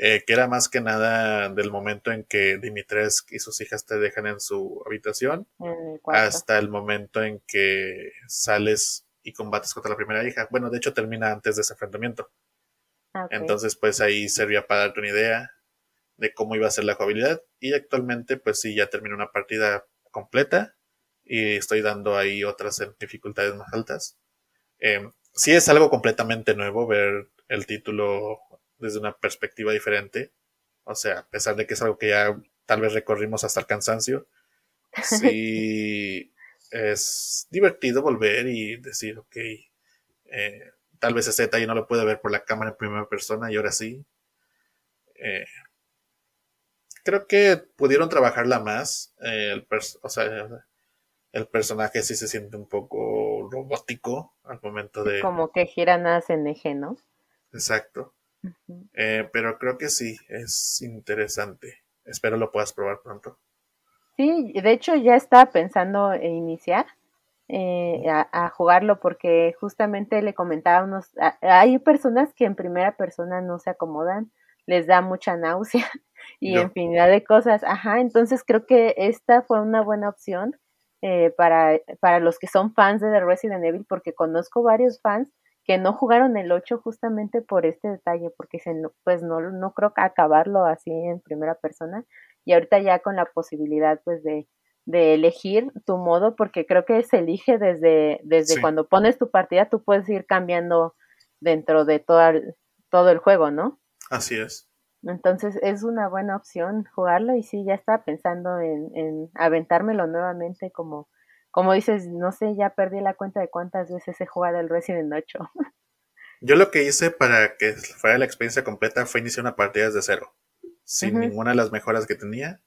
Eh, que era más que nada del momento en que Dimitrescu y sus hijas te dejan en su habitación hasta el momento en que sales y combates contra la primera hija. Bueno, de hecho termina antes de ese enfrentamiento. Ah, Entonces, pues ahí servía para darte una idea de cómo iba a ser la jugabilidad. Y actualmente, pues sí, ya terminé una partida completa y estoy dando ahí otras dificultades más altas. Eh, sí es algo completamente nuevo ver el título desde una perspectiva diferente. O sea, a pesar de que es algo que ya tal vez recorrimos hasta el cansancio, sí es divertido volver y decir, ok, eh, tal vez ese detalle no lo puede ver por la cámara en primera persona y ahora sí. Eh, creo que pudieron trabajarla más. Eh, el o sea, el personaje sí se siente un poco robótico al momento de. Como que gira nada en eje, ¿no? Exacto. Eh, pero creo que sí, es interesante. Espero lo puedas probar pronto. Sí, de hecho ya estaba pensando en iniciar eh, a, jugarlo porque justamente le comentaba unos, hay personas que en primera persona no se acomodan les da mucha náusea y infinidad de cosas. Ajá, entonces creo que esta fue una buena opción eh, para, para los que son fans de The Resident Evil, porque conozco varios fans que no jugaron el 8 justamente por este detalle, porque se, pues no, no creo acabarlo así en primera persona. Y ahorita ya con la posibilidad pues de, de elegir tu modo, porque creo que se elige desde, desde cuando pones tu partida, tú puedes ir cambiando dentro de todo el, todo el juego, ¿no? Así es. Entonces es una buena opción jugarlo y sí, ya estaba pensando en, en aventármelo nuevamente como, como dices, no sé, ya perdí la cuenta de cuántas veces he jugado el Resident 8. Yo lo que hice para que fuera la experiencia completa fue iniciar una partida desde cero, sin ninguna de las mejoras que tenía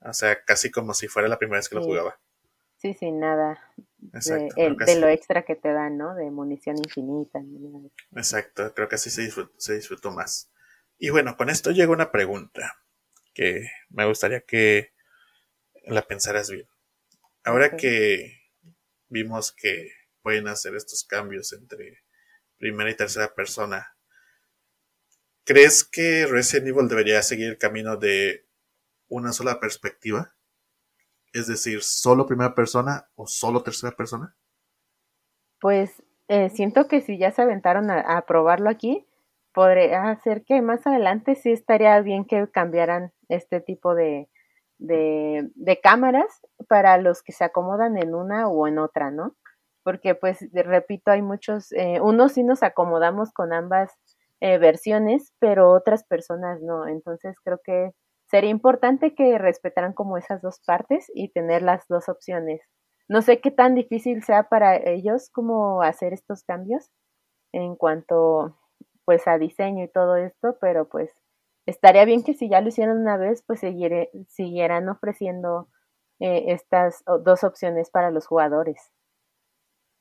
o sea, casi como si fuera la primera vez que lo jugaba. Sí, sin nada de, lo extra que te dan, ¿no? De munición infinita. Exacto, creo que así se disfrutó, se disfrutó más. Y bueno, con esto llega una pregunta que me gustaría que la pensaras bien. Ahora que vimos que pueden hacer estos cambios entre primera y tercera persona, ¿crees que Resident Evil debería seguir el camino de una sola perspectiva? Es decir, solo primera persona o solo tercera persona? Pues eh, siento que si ya se aventaron a, probarlo aquí, podría hacer que más adelante sí estaría bien que cambiaran este tipo de, de, cámaras para los que se acomodan en una o en otra, ¿no? Porque pues repito, hay muchos, eh, unos sí nos acomodamos con ambas eh, versiones, pero otras personas no. Entonces creo que sería importante que respetaran como esas dos partes y tener las dos opciones. No sé qué tan difícil sea para ellos como hacer estos cambios en cuanto pues a diseño y todo esto, pero pues estaría bien que si ya lo hicieron una vez, pues siguieran ofreciendo eh, estas dos opciones para los jugadores.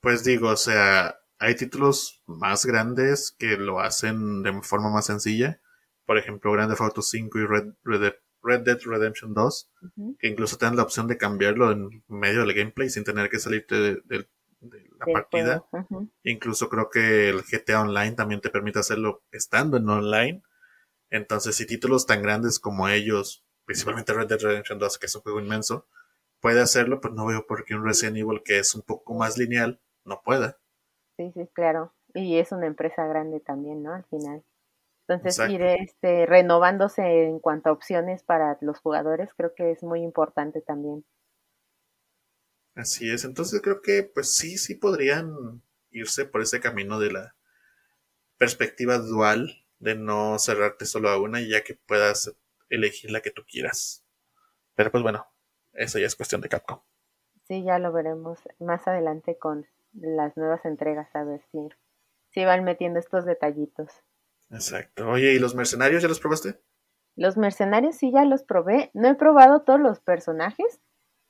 Pues digo, o sea, hay títulos más grandes que lo hacen de forma más sencilla por ejemplo, Grand Theft Auto 5 y Red, Dead Redemption 2, que incluso te dan la opción de cambiarlo en medio del gameplay sin tener que salirte de, la partida. Incluso creo que el GTA Online también te permite hacerlo estando en online. Entonces, si títulos tan grandes como ellos, principalmente Red Dead Redemption 2, que es un juego inmenso, puede hacerlo, pues no veo por qué un Resident Evil que es un poco más lineal no pueda. Sí, sí, claro. Y es una empresa grande también, ¿no? Al final. Entonces, ir este, renovándose en cuanto a opciones para los jugadores creo que es muy importante también. Así es, entonces creo que pues sí, sí podrían irse por ese camino de la perspectiva dual, de no cerrarte solo a una y ya que puedas elegir la que tú quieras. Pero pues bueno, eso ya es cuestión de Capcom. Sí, ya lo veremos más adelante con las nuevas entregas, a ver si, si van metiendo estos detallitos. Exacto. Oye, ¿y los mercenarios ya los probaste? Los mercenarios sí ya los probé. No he probado todos los personajes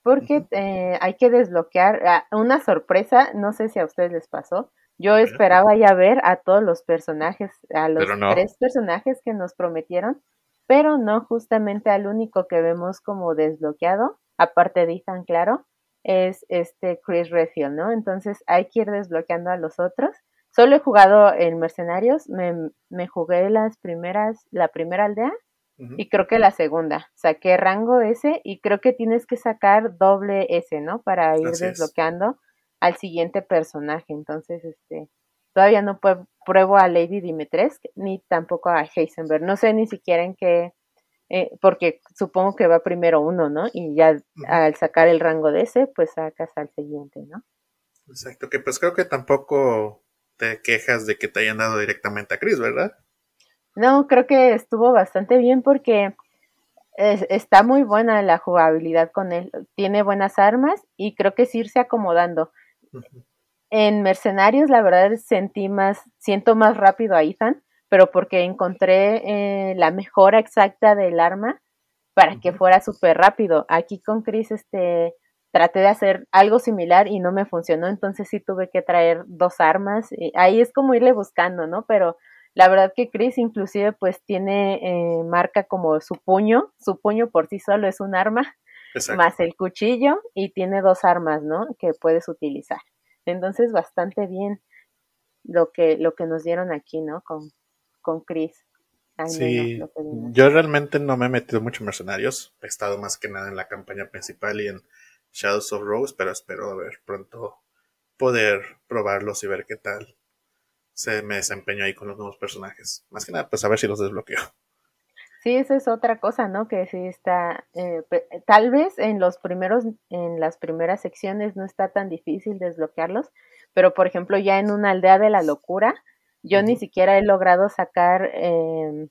porque eh, hay que desbloquear ah, una sorpresa. No sé si a ustedes les pasó. Yo esperaba ya ver a todos los personajes, a los tres personajes que nos prometieron, pero no justamente al único que vemos como desbloqueado, aparte de Ethan, claro, es este Chris Redfield, ¿no? Entonces hay que ir desbloqueando a los otros Solo he jugado en Mercenarios, me, me jugué las primeras, la primera aldea y creo que la segunda. Saqué rango S y creo que tienes que sacar doble S, ¿no? Para ir desbloqueando al siguiente personaje. Entonces, este, todavía no pruebo a Lady Dimitrescu ni tampoco a Heisenberg. No sé ni siquiera en qué, eh, porque supongo que va primero uno, ¿no? Y ya al sacar el rango de ese, pues sacas al siguiente, ¿no? Exacto, que pues creo que tampoco te quejas de que te hayan dado directamente a Chris, ¿verdad? No, creo que estuvo bastante bien porque está muy buena la jugabilidad con él. Tiene buenas armas y creo que es irse acomodando. En Mercenarios, la verdad, sentí más, siento más rápido a Ethan, pero porque encontré eh, la mejora exacta del arma para que fuera súper rápido. Aquí con Chris, este, traté de hacer algo similar y no me funcionó, entonces sí tuve que traer dos armas. Y ahí es como irle buscando, ¿no? Pero la verdad que Chris inclusive pues tiene eh, marca como su puño, su puño por sí solo es un arma, más el cuchillo y tiene dos armas, ¿no? Que puedes utilizar. Entonces bastante bien lo que, lo que nos dieron aquí, ¿no? Con, con Chris. sí, yo realmente no me he metido mucho en mercenarios. He estado más que nada en la campaña principal y en Shadows of Rose, pero espero a ver pronto poder probarlos y ver qué tal se me desempeño ahí con los nuevos personajes. Más que nada, pues a ver si los desbloqueo. Sí, esa es otra cosa, ¿no? Que sí está, eh, tal vez en los primeros, en las primeras secciones no está tan difícil desbloquearlos, pero por ejemplo ya en una aldea de la locura, yo ni siquiera he logrado sacar em,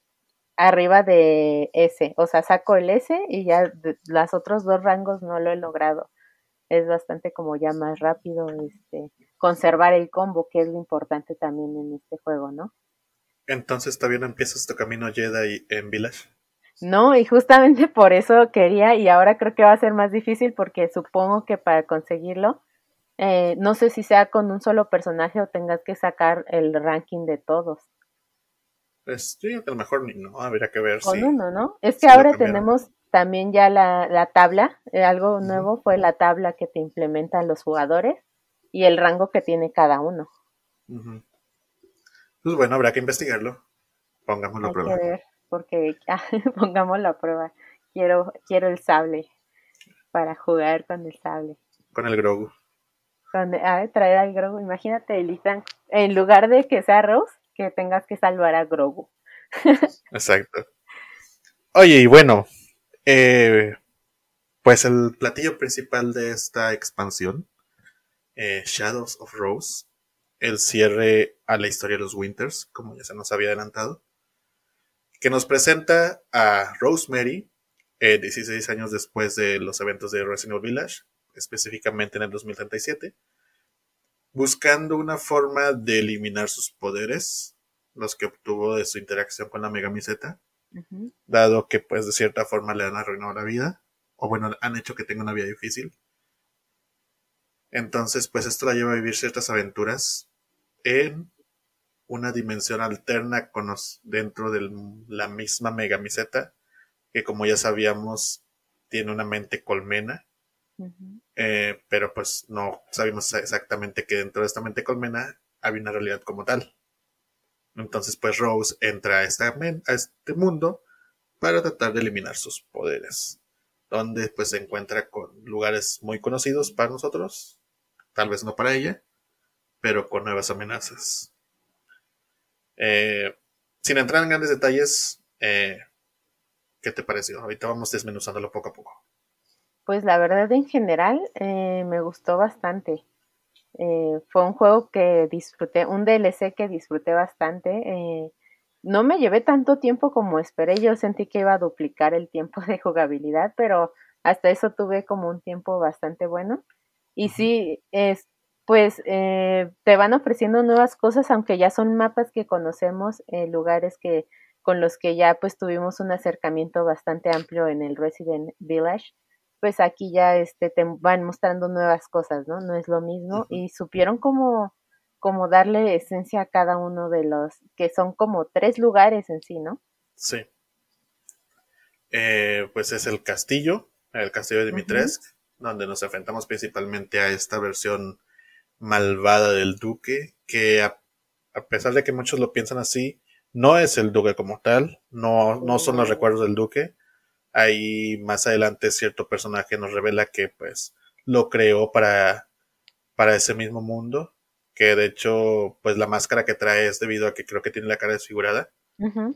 arriba de S, o sea, saco el S y ya los otros dos rangos no lo he logrado. Es bastante como ya más rápido este conservar el combo, que es lo importante también en este juego, ¿no? Entonces todavía no empiezas tu camino Jedi en Village. No, y justamente por eso quería, y ahora creo que va a ser más difícil porque supongo que para conseguirlo eh, no sé si sea con un solo personaje o tengas que sacar el ranking de todos. Pues a lo mejor no, habría que ver. Con uno, ¿no? Es que ahora tenemos también ya la, la tabla, eh, algo nuevo fue la tabla que te implementan los jugadores y el rango que tiene cada uno. Pues bueno, habrá que investigarlo. Pongámoslo a prueba. ver, porque ah, pongámoslo a prueba. Quiero, quiero el sable para jugar con el sable. Con el Grogu a traer al Grogu. Imagínate, Elisa, en lugar de que sea Rose, que tengas que salvar a Grogu. Exacto. Oye, y bueno, eh, pues el platillo principal de esta expansión, eh, Shadows of Rose, el cierre a la historia de los Winters, como ya se nos había adelantado, que nos presenta a Rosemary, 16 eh, años después de los eventos de Resident Evil Village, específicamente en el 2037, buscando una forma de eliminar sus poderes, los que obtuvo de su interacción con la Megamiseta, dado que pues de cierta forma le han arruinado la vida, o bueno, han hecho que tenga una vida difícil. Entonces, pues esto la lleva a vivir ciertas aventuras en una dimensión alterna con dentro de la misma Megamiseta, que como ya sabíamos, tiene una mente colmena eh, pero pues no sabemos exactamente que dentro de esta mente colmena había una realidad como tal. Entonces pues Rose entra a, a este mundo para tratar de eliminar sus poderes. Donde pues se encuentra con lugares muy conocidos para nosotros, tal vez no para ella, pero con nuevas amenazas. Eh, sin entrar en grandes detalles, eh, ¿qué te pareció? Ahorita vamos desmenuzándolo poco a poco. Pues la verdad en general eh, me gustó bastante. Fue un juego que disfruté, un DLC que disfruté bastante. No me llevé tanto tiempo como esperé. Yo sentí que iba a duplicar el tiempo de jugabilidad, pero hasta eso tuve como un tiempo bastante bueno. Y sí, es, pues te van ofreciendo nuevas cosas, aunque ya son mapas que conocemos, lugares que con los que ya pues tuvimos un acercamiento bastante amplio en el Resident Village pues aquí ya este, te van mostrando nuevas cosas, ¿no? No es lo mismo y supieron como, como darle esencia a cada uno de los, que son como tres lugares en sí, ¿no? Sí. Eh, pues es el castillo, el castillo de Dimitrescu, donde nos enfrentamos principalmente a esta versión malvada del duque, que a, pesar de que muchos lo piensan así, no es el duque como tal, no, no son los recuerdos del duque, Ahí más adelante cierto personaje nos revela que pues lo creó para, para ese mismo mundo. Que de hecho, pues la máscara que trae es debido a que creo que tiene la cara desfigurada.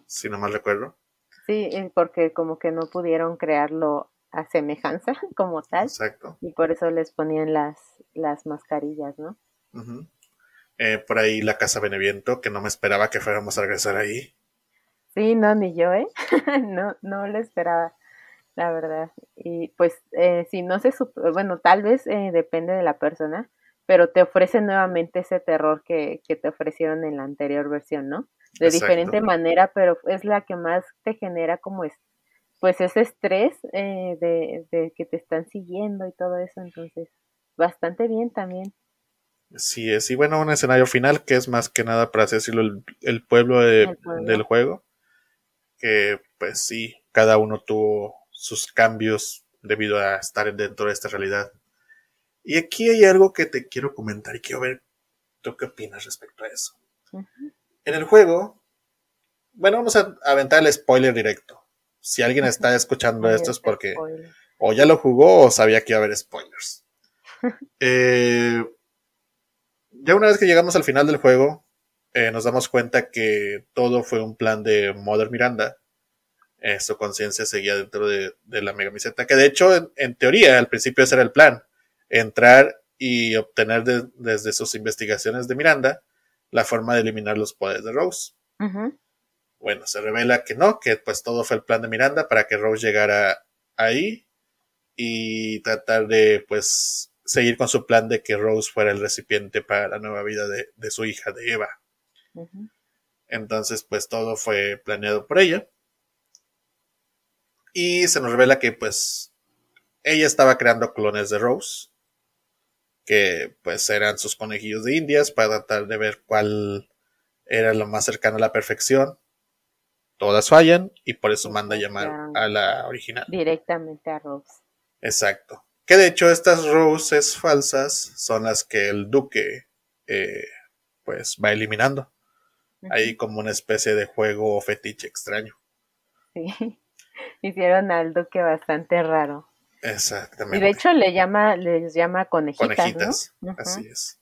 Si no mal recuerdo. Sí, porque como que no pudieron crearlo a semejanza como tal. Exacto. Y por eso les ponían las, las mascarillas, ¿no? Eh, por ahí la Casa Beneviento, que no me esperaba que fuéramos a regresar ahí. Sí, no, ni yo, ¿eh? no, no lo esperaba la verdad. Y pues eh, si no se, bueno, tal vez eh, depende de la persona, pero te ofrece nuevamente ese terror que, que te ofrecieron en la anterior versión, ¿no? De diferente manera, pero es la que más te genera como es, pues ese estrés eh, de, de que te están siguiendo y todo eso, entonces, bastante bien también. Sí, es, y bueno, un escenario final que es más que nada, para así decirlo, el, el pueblo, de, pueblo. del juego, que pues sí, cada uno tuvo sus cambios debido a estar dentro de esta realidad. Y aquí hay algo que te quiero comentar y quiero ver tú qué opinas respecto a eso. En el juego bueno, vamos a aventar el spoiler directo. Si alguien está escuchando esto es porque o ya lo jugó o sabía que iba a haber spoilers. Eh, ya una vez que llegamos al final del juego, eh, nos damos cuenta que todo fue un plan de Mother Miranda. Eh, su conciencia seguía dentro de, la Mega Miseta, que de hecho, en, teoría, al principio ese era el plan, entrar y obtener desde sus investigaciones de Miranda la forma de eliminar los poderes de Rose. Bueno, se revela que no, que pues todo fue el plan de Miranda para que Rose llegara ahí y tratar de pues seguir con su plan de que Rose fuera el recipiente para la nueva vida de, su hija, de Eva. Entonces pues todo fue planeado por ella. Y se nos revela que pues ella estaba creando clones de Rose, que pues eran sus conejillos de indias para tratar de ver cuál era lo más cercano a la perfección todas fallan y por eso manda a llamar a la original. Directamente a Rose. Exacto. Que de hecho estas Roses falsas son las que el duque eh, pues va eliminando. Ahí como una especie de juego fetiche extraño. Sí. Hicieron al duque bastante raro. Exactamente. Y de hecho le llama, les llama conejitas. Conejitas, así es.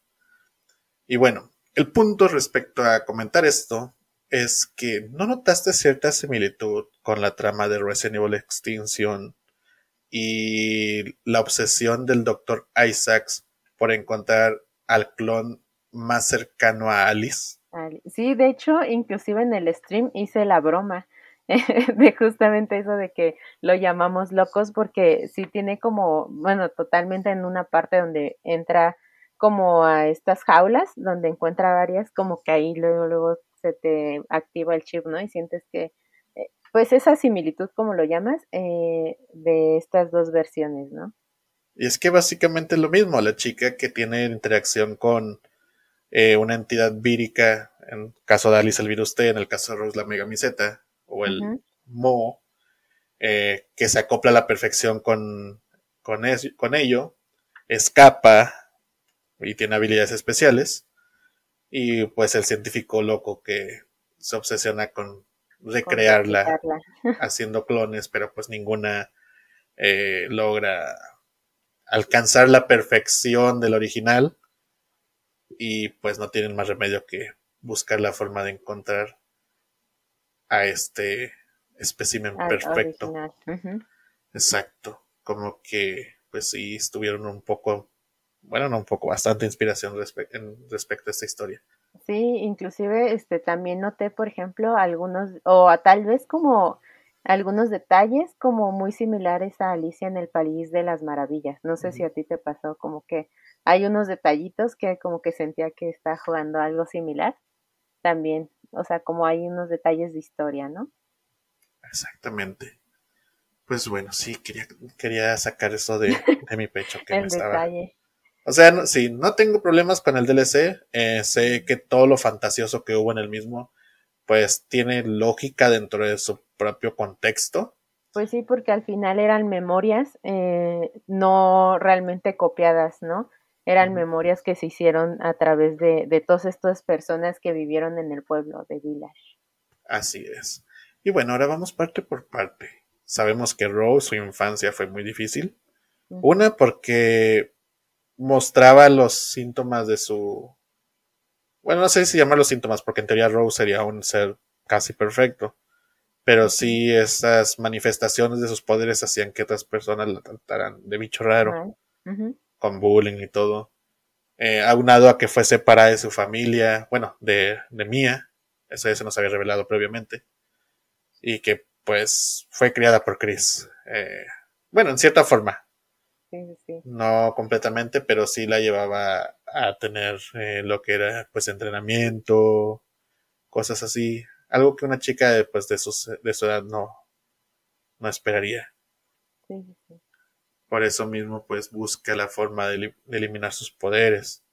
Y bueno, el punto respecto a comentar esto es que no notaste cierta similitud con la trama de Resident Evil Extinction y la obsesión del Dr. Isaacs por encontrar al clon más cercano a Alice. Sí, de hecho, inclusive en el stream hice la broma de justamente eso de que lo llamamos locos porque sí tiene como, bueno, totalmente en una parte donde entra como a estas jaulas donde encuentra varias, como que ahí luego, luego se te activa el chip, ¿no? Y sientes que, eh, pues esa similitud, como lo llamas, eh, de estas dos versiones, ¿no? Y es que básicamente es lo mismo, la chica que tiene interacción con eh, una entidad vírica, en el caso de Alice el virus T, en el caso de Rose la megamiseta, o el Mo, que se acopla a la perfección con, con, con ello, escapa y tiene habilidades especiales, y pues el científico loco que se obsesiona con recrearla haciendo clones, pero pues ninguna eh, logra alcanzar la perfección del original y pues no tienen más remedio que buscar la forma de encontrar a este espécimen perfecto. Exacto, como que pues sí estuvieron un poco bueno, no un poco, bastante inspiración en respecto a esta historia. Sí, inclusive este también noté, por ejemplo, algunos, o tal vez como algunos detalles como muy similares a Alicia en el País de las Maravillas. No sé si a ti te pasó como que hay unos detallitos que como que sentía que está jugando algo similar también. O sea, como hay unos detalles de historia, ¿no? Exactamente. Pues bueno, sí, quería, quería sacar eso de, mi pecho que el detalle. O sea, no, sí, no tengo problemas con el DLC. Eh, sé que todo lo fantasioso que hubo en el mismo, pues tiene lógica dentro de su propio contexto. Pues sí, porque al final eran memorias eh, no realmente copiadas, ¿no? Eran memorias que se hicieron a través de, de todas estas personas que vivieron en el pueblo de Village. Así es. Y bueno, ahora vamos parte por parte. Sabemos que Rose, su infancia fue muy difícil. Una, porque mostraba los síntomas de su... Bueno, no sé si llamar los síntomas, porque en teoría Rose sería un ser casi perfecto. Pero sí, esas manifestaciones de sus poderes hacían que otras personas la trataran de bicho raro, con bullying y todo. Eh, aunado a que fue separada de su familia, bueno, de, de Mía, eso ya se nos había revelado previamente, y que pues fue criada por Chris. Eh, bueno, en cierta forma, no completamente, pero sí la llevaba a tener eh, lo que era pues entrenamiento, cosas así. Algo que una chica pues, de, de su edad no, no esperaría. Por eso mismo pues busca la forma de, eliminar sus poderes.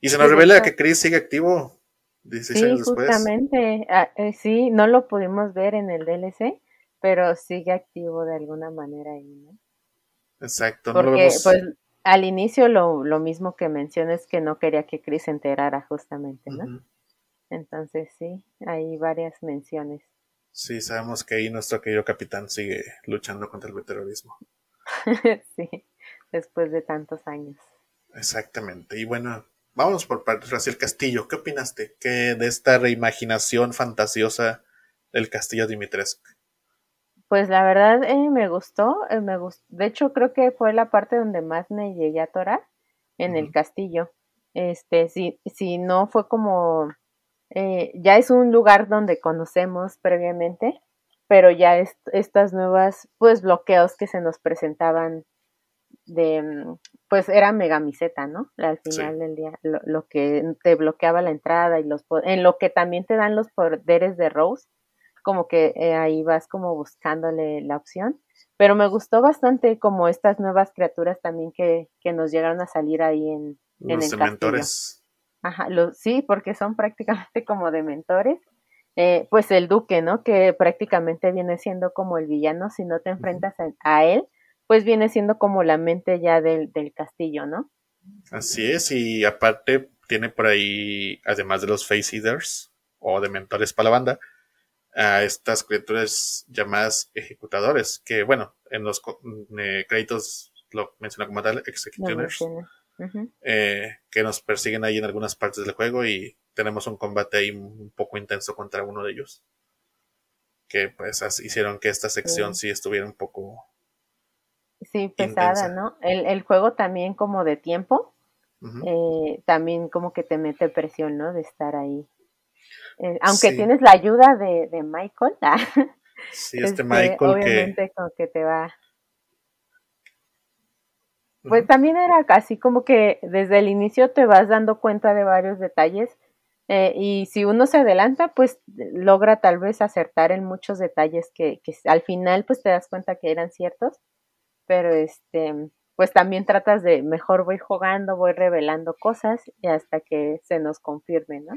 Y se nos revela que Chris sigue activo 16 años después. Justamente, ah, eh, sí, no lo pudimos ver en el DLC, pero sigue activo de alguna manera ahí, ¿no? Exacto. Porque, pues, al inicio lo, lo mismo que mencionas que no quería que Chris se enterara justamente, ¿no? Entonces sí, hay varias menciones. Sí, sabemos que ahí nuestro querido capitán sigue luchando contra el terrorismo. sí, después de tantos años. Exactamente. Y bueno, vamos por partes. Raciel Castillo, ¿qué opinaste ¿Qué de esta reimaginación fantasiosa del castillo Dimitrescu? Pues la verdad eh, me gustó, eh, me gustó. De hecho, creo que fue la parte donde más me llegué a atorar en el castillo. Este, si, si no fue como eh, ya es un lugar donde conocemos previamente, pero ya estas nuevas, pues, bloqueos que se nos presentaban de, mm, pues, era megamiseta, ¿no? Al final del día, lo, que te bloqueaba la entrada y los, en lo que también te dan los poderes de Rose, como que eh, ahí vas como buscándole la opción. Pero me gustó bastante como estas nuevas criaturas también que, que nos llegaron a salir ahí en, en el dementores. Ajá, sí, porque son prácticamente como de mentores. Eh, pues el duque, ¿no? Que prácticamente viene siendo como el villano, si no te enfrentas a, él, pues viene siendo como la mente ya del, del castillo, ¿no? Así es, y aparte tiene por ahí, además de los Face Eaters o de mentores para la banda, a estas criaturas llamadas ejecutadores, que bueno, en los eh, créditos lo menciona como tal, executioners. Eh, que nos persiguen ahí en algunas partes del juego y tenemos un combate ahí un poco intenso contra uno de ellos. Que pues hicieron que esta sección sí, estuviera un poco... Sí, pesada, ¿no? El, juego también como de tiempo, eh, también como que te mete presión, ¿no? De estar ahí. Eh, aunque tienes la ayuda de, Michael. sí, este, este Michael obviamente como que te va pues también era casi como que desde el inicio te vas dando cuenta de varios detalles eh, y si uno se adelanta, pues logra tal vez acertar en muchos detalles que, que, al final pues te das cuenta que eran ciertos, pero este, pues también tratas de mejor voy jugando, voy revelando cosas y hasta que se nos confirme, ¿no?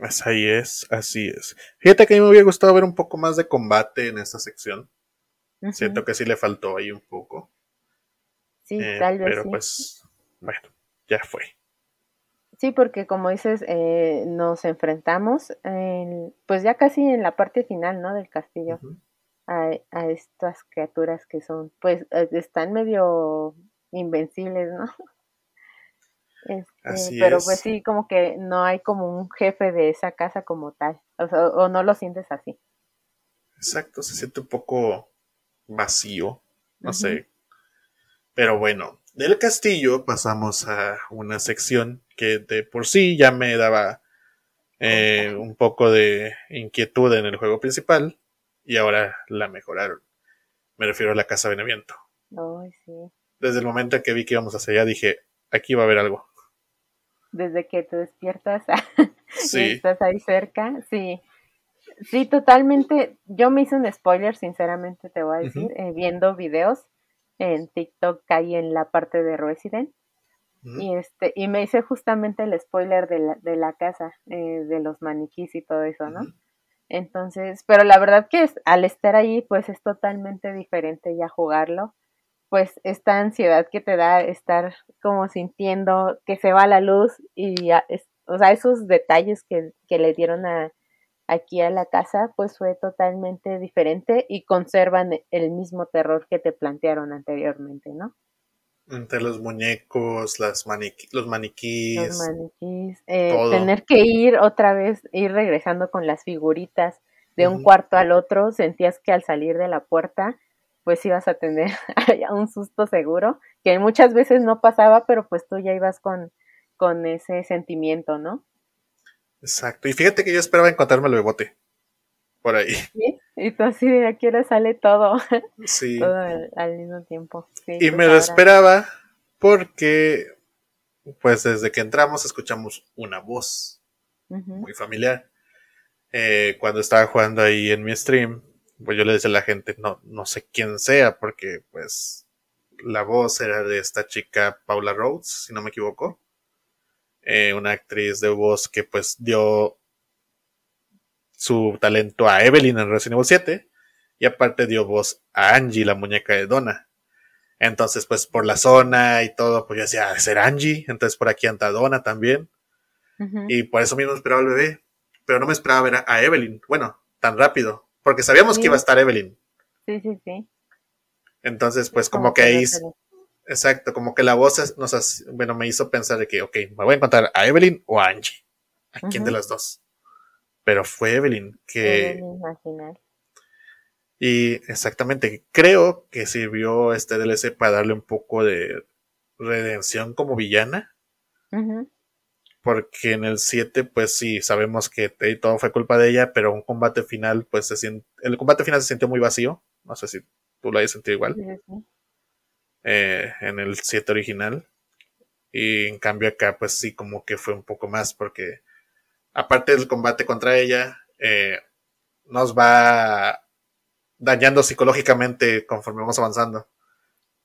Así es, así es. Fíjate que a mí me hubiera gustado ver un poco más de combate en esta sección. Siento que sí le faltó ahí un poco. Sí, eh, tal vez. Pero pues, bueno, ya fue. Sí, porque como dices, eh, nos enfrentamos, pues ya casi en la parte final, ¿no? Del castillo, a, estas criaturas que son, pues, eh, están medio invencibles, ¿no? Este, pero pues sí, como que no hay como un jefe de esa casa como tal, o, no lo sientes así. Exacto, se siente un poco vacío, no sé, pero bueno, del castillo pasamos a una sección que de por sí ya me daba eh, un poco de inquietud en el juego principal y ahora la mejoraron. Me refiero a la casa Beneviento. sí. Desde el momento en que vi que íbamos hacia allá dije, aquí va a haber algo. Desde que te despiertas sí. y estás ahí cerca, sí. Sí, totalmente. Yo me hice un spoiler, sinceramente te voy a decir, eh, viendo videos en TikTok caí en la parte de Resident y este y me hice justamente el spoiler de la, de la casa eh, de los maniquís y todo eso no entonces pero la verdad que es, al estar ahí pues es totalmente diferente ya jugarlo pues esta ansiedad que te da estar como sintiendo que se va la luz y o sea esos detalles que, que le dieron a, aquí a la casa pues fue totalmente diferente y conservan el mismo terror que te plantearon anteriormente, ¿no? Entre los muñecos, las los maniquíes. Los maniquís. Eh, tener que ir otra vez, ir regresando con las figuritas de un cuarto al otro, sentías que al salir de la puerta pues ibas a tener un susto seguro, que muchas veces no pasaba, pero pues tú ya ibas con, con ese sentimiento, ¿no? Exacto. Y fíjate que yo esperaba encontrarme el bebote. Por ahí. ¿Sí? Y tú así de aquí ahora sale todo. Sí. todo al, mismo tiempo. y pues me lo esperaba porque, pues desde que entramos escuchamos una voz muy familiar. Eh, cuando estaba jugando ahí en mi stream, pues yo le decía a la gente, no, no sé quién sea, porque pues la voz era de esta chica Paula Rhodes, si no me equivoco. Eh, una actriz de voz que pues dio su talento a Evelyn en Resident Evil 7 y aparte dio voz a Angie, la muñeca de Donna. Entonces, pues por la zona y todo, pues yo decía, ser Angie. Entonces por aquí anda Donna también. Y por eso mismo esperaba al bebé. pero no me esperaba ver a, Evelyn. Bueno, tan rápido, porque sabíamos que iba a estar Evelyn. Sí, sí, sí. Entonces, pues como, que ahí... Exacto, como que la voz nos, bueno, me hizo pensar de que, ok, me voy a encontrar a Evelyn o a Angie. ¿A quién de las dos? Pero fue Evelyn que... Evelyn Y exactamente, creo que sirvió este DLC para darle un poco de redención como villana. Porque en el 7, pues sí, sabemos que todo fue culpa de ella, pero un combate final, pues se siente, el combate final se sintió muy vacío. No sé si tú lo hayas sentido igual. Eh, en el 7 original. Y en cambio acá, pues sí, como que fue un poco más, porque aparte del combate contra ella, eh, nos va dañando psicológicamente conforme vamos avanzando.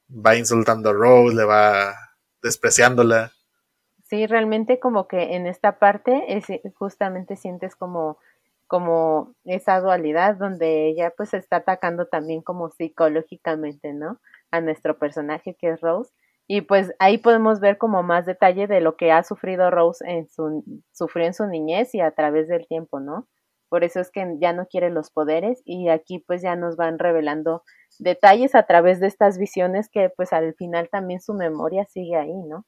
Va insultando a Rose, le va despreciándola. Sí, realmente como que en esta parte es, justamente sientes como, como esa dualidad donde ella pues está atacando también como psicológicamente, ¿no? A nuestro personaje que es Rose. Y pues ahí podemos ver como más detalle de lo que ha sufrido Rose en su, sufrió en su niñez y a través del tiempo, ¿no? Por eso es que ya no quiere los poderes y aquí pues ya nos van revelando detalles a través de estas visiones que pues al final también su memoria sigue ahí, ¿no?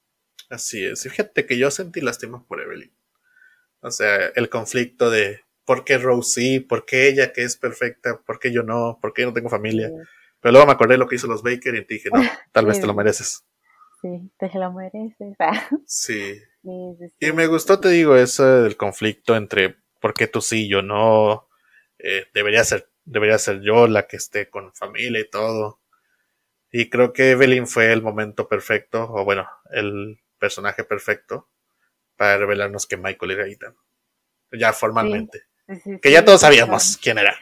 Así es. Fíjate que yo sentí lástima por Evelyn. O sea, el conflicto de por qué Rose sí, por qué ella que es perfecta, por qué yo no, por qué yo no tengo familia. Pero luego me acordé de lo que hizo los Baker y dije, no, tal vez te lo mereces. Sí, te lo mereces. sí. Y me gustó, te digo, eso del conflicto entre por qué tú sí, yo no. Eh, debería ser, debería ser yo la que esté con familia y todo. Y creo que Evelyn fue el momento perfecto, o bueno, el personaje perfecto para revelarnos que Michael era Ethan. Ya formalmente. que ya todos sabíamos quién era.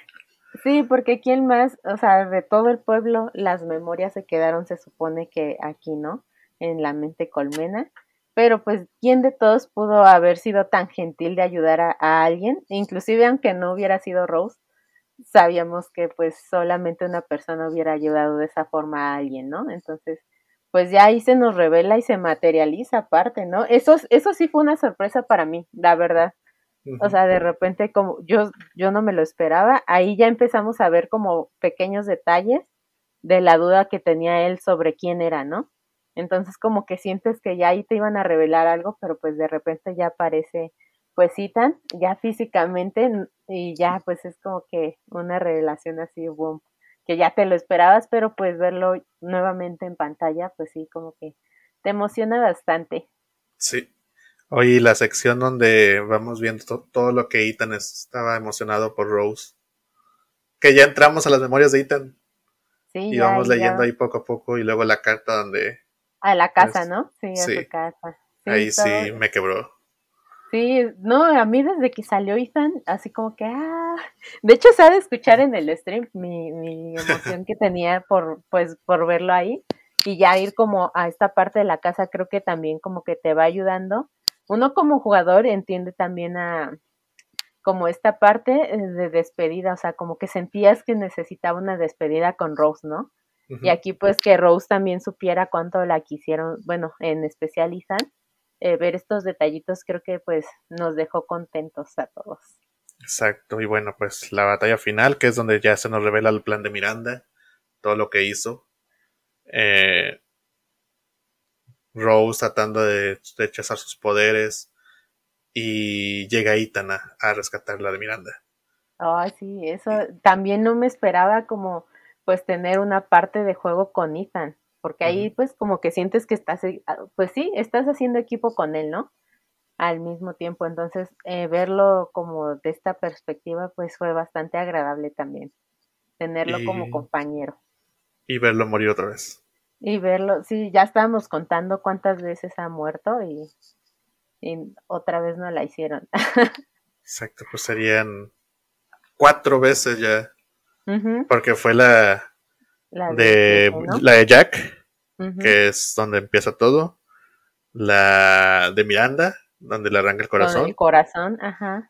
Sí, porque quién más, o sea, de todo el pueblo, las memorias se quedaron, se supone que aquí, ¿no? En la mente colmena. Pero pues, ¿quién de todos pudo haber sido tan gentil de ayudar a, a alguien? Inclusive aunque no hubiera sido Rose, sabíamos que pues solamente una persona hubiera ayudado de esa forma a alguien, ¿no? Entonces, pues ya ahí se nos revela y se materializa aparte, ¿no? Eso, eso sí fue una sorpresa para mí, la verdad. O sea, de repente como yo, yo no me lo esperaba, ahí ya empezamos a ver como pequeños detalles de la duda que tenía él sobre quién era, ¿no? Entonces como que sientes que ya ahí te iban a revelar algo, pero pues de repente ya aparece pues citan ya físicamente y ya pues es como que una revelación así, boom que ya te lo esperabas, pero pues verlo nuevamente en pantalla, pues sí, como que te emociona bastante. Sí. Oye, la sección donde vamos viendo todo lo que Ethan estaba emocionado por Rose. Que ya entramos a las memorias de Ethan. Sí, y vamos leyendo ahí poco a poco y luego la carta donde... A la casa, ¿no? Sí, a su casa. ahí sí me quebró. Sí, no, a mí desde que salió Ethan, así como que, ah, de hecho se ha de escuchar en el stream mi, mi emoción que tenía por, pues, por verlo ahí y ya ir como a esta parte de la casa creo que también como que te va ayudando. Uno como jugador entiende también a como esta parte eh, de despedida, o sea, como que sentías que necesitaba una despedida con Rose, ¿no? Y aquí pues que Rose también supiera cuánto la quisieron, bueno, en especial Ethan, eh, ver estos detallitos creo que pues nos dejó contentos a todos. Exacto, y bueno, pues la batalla final, que es donde ya se nos revela el plan de Miranda, todo lo que hizo. Eh, Rose tratando de rechazar sus poderes y llega Ethan a, rescatarla de Miranda. Ay, sí, eso también no me esperaba como pues tener una parte de juego con Ethan porque ahí pues como que sientes que estás, eh, ah, pues sí, estás haciendo equipo con él, ¿no? Al mismo tiempo, entonces eh, verlo como de esta perspectiva pues fue bastante agradable también, tenerlo como compañero. Y verlo morir otra vez. Y verlo, sí, ya estábamos contando cuántas veces ha muerto y, otra vez no la hicieron. Exacto, pues serían cuatro veces ya. Porque fue la, la de, la de Jack, que es donde empieza todo. La de Miranda, donde le arranca el corazón. el corazón, ajá.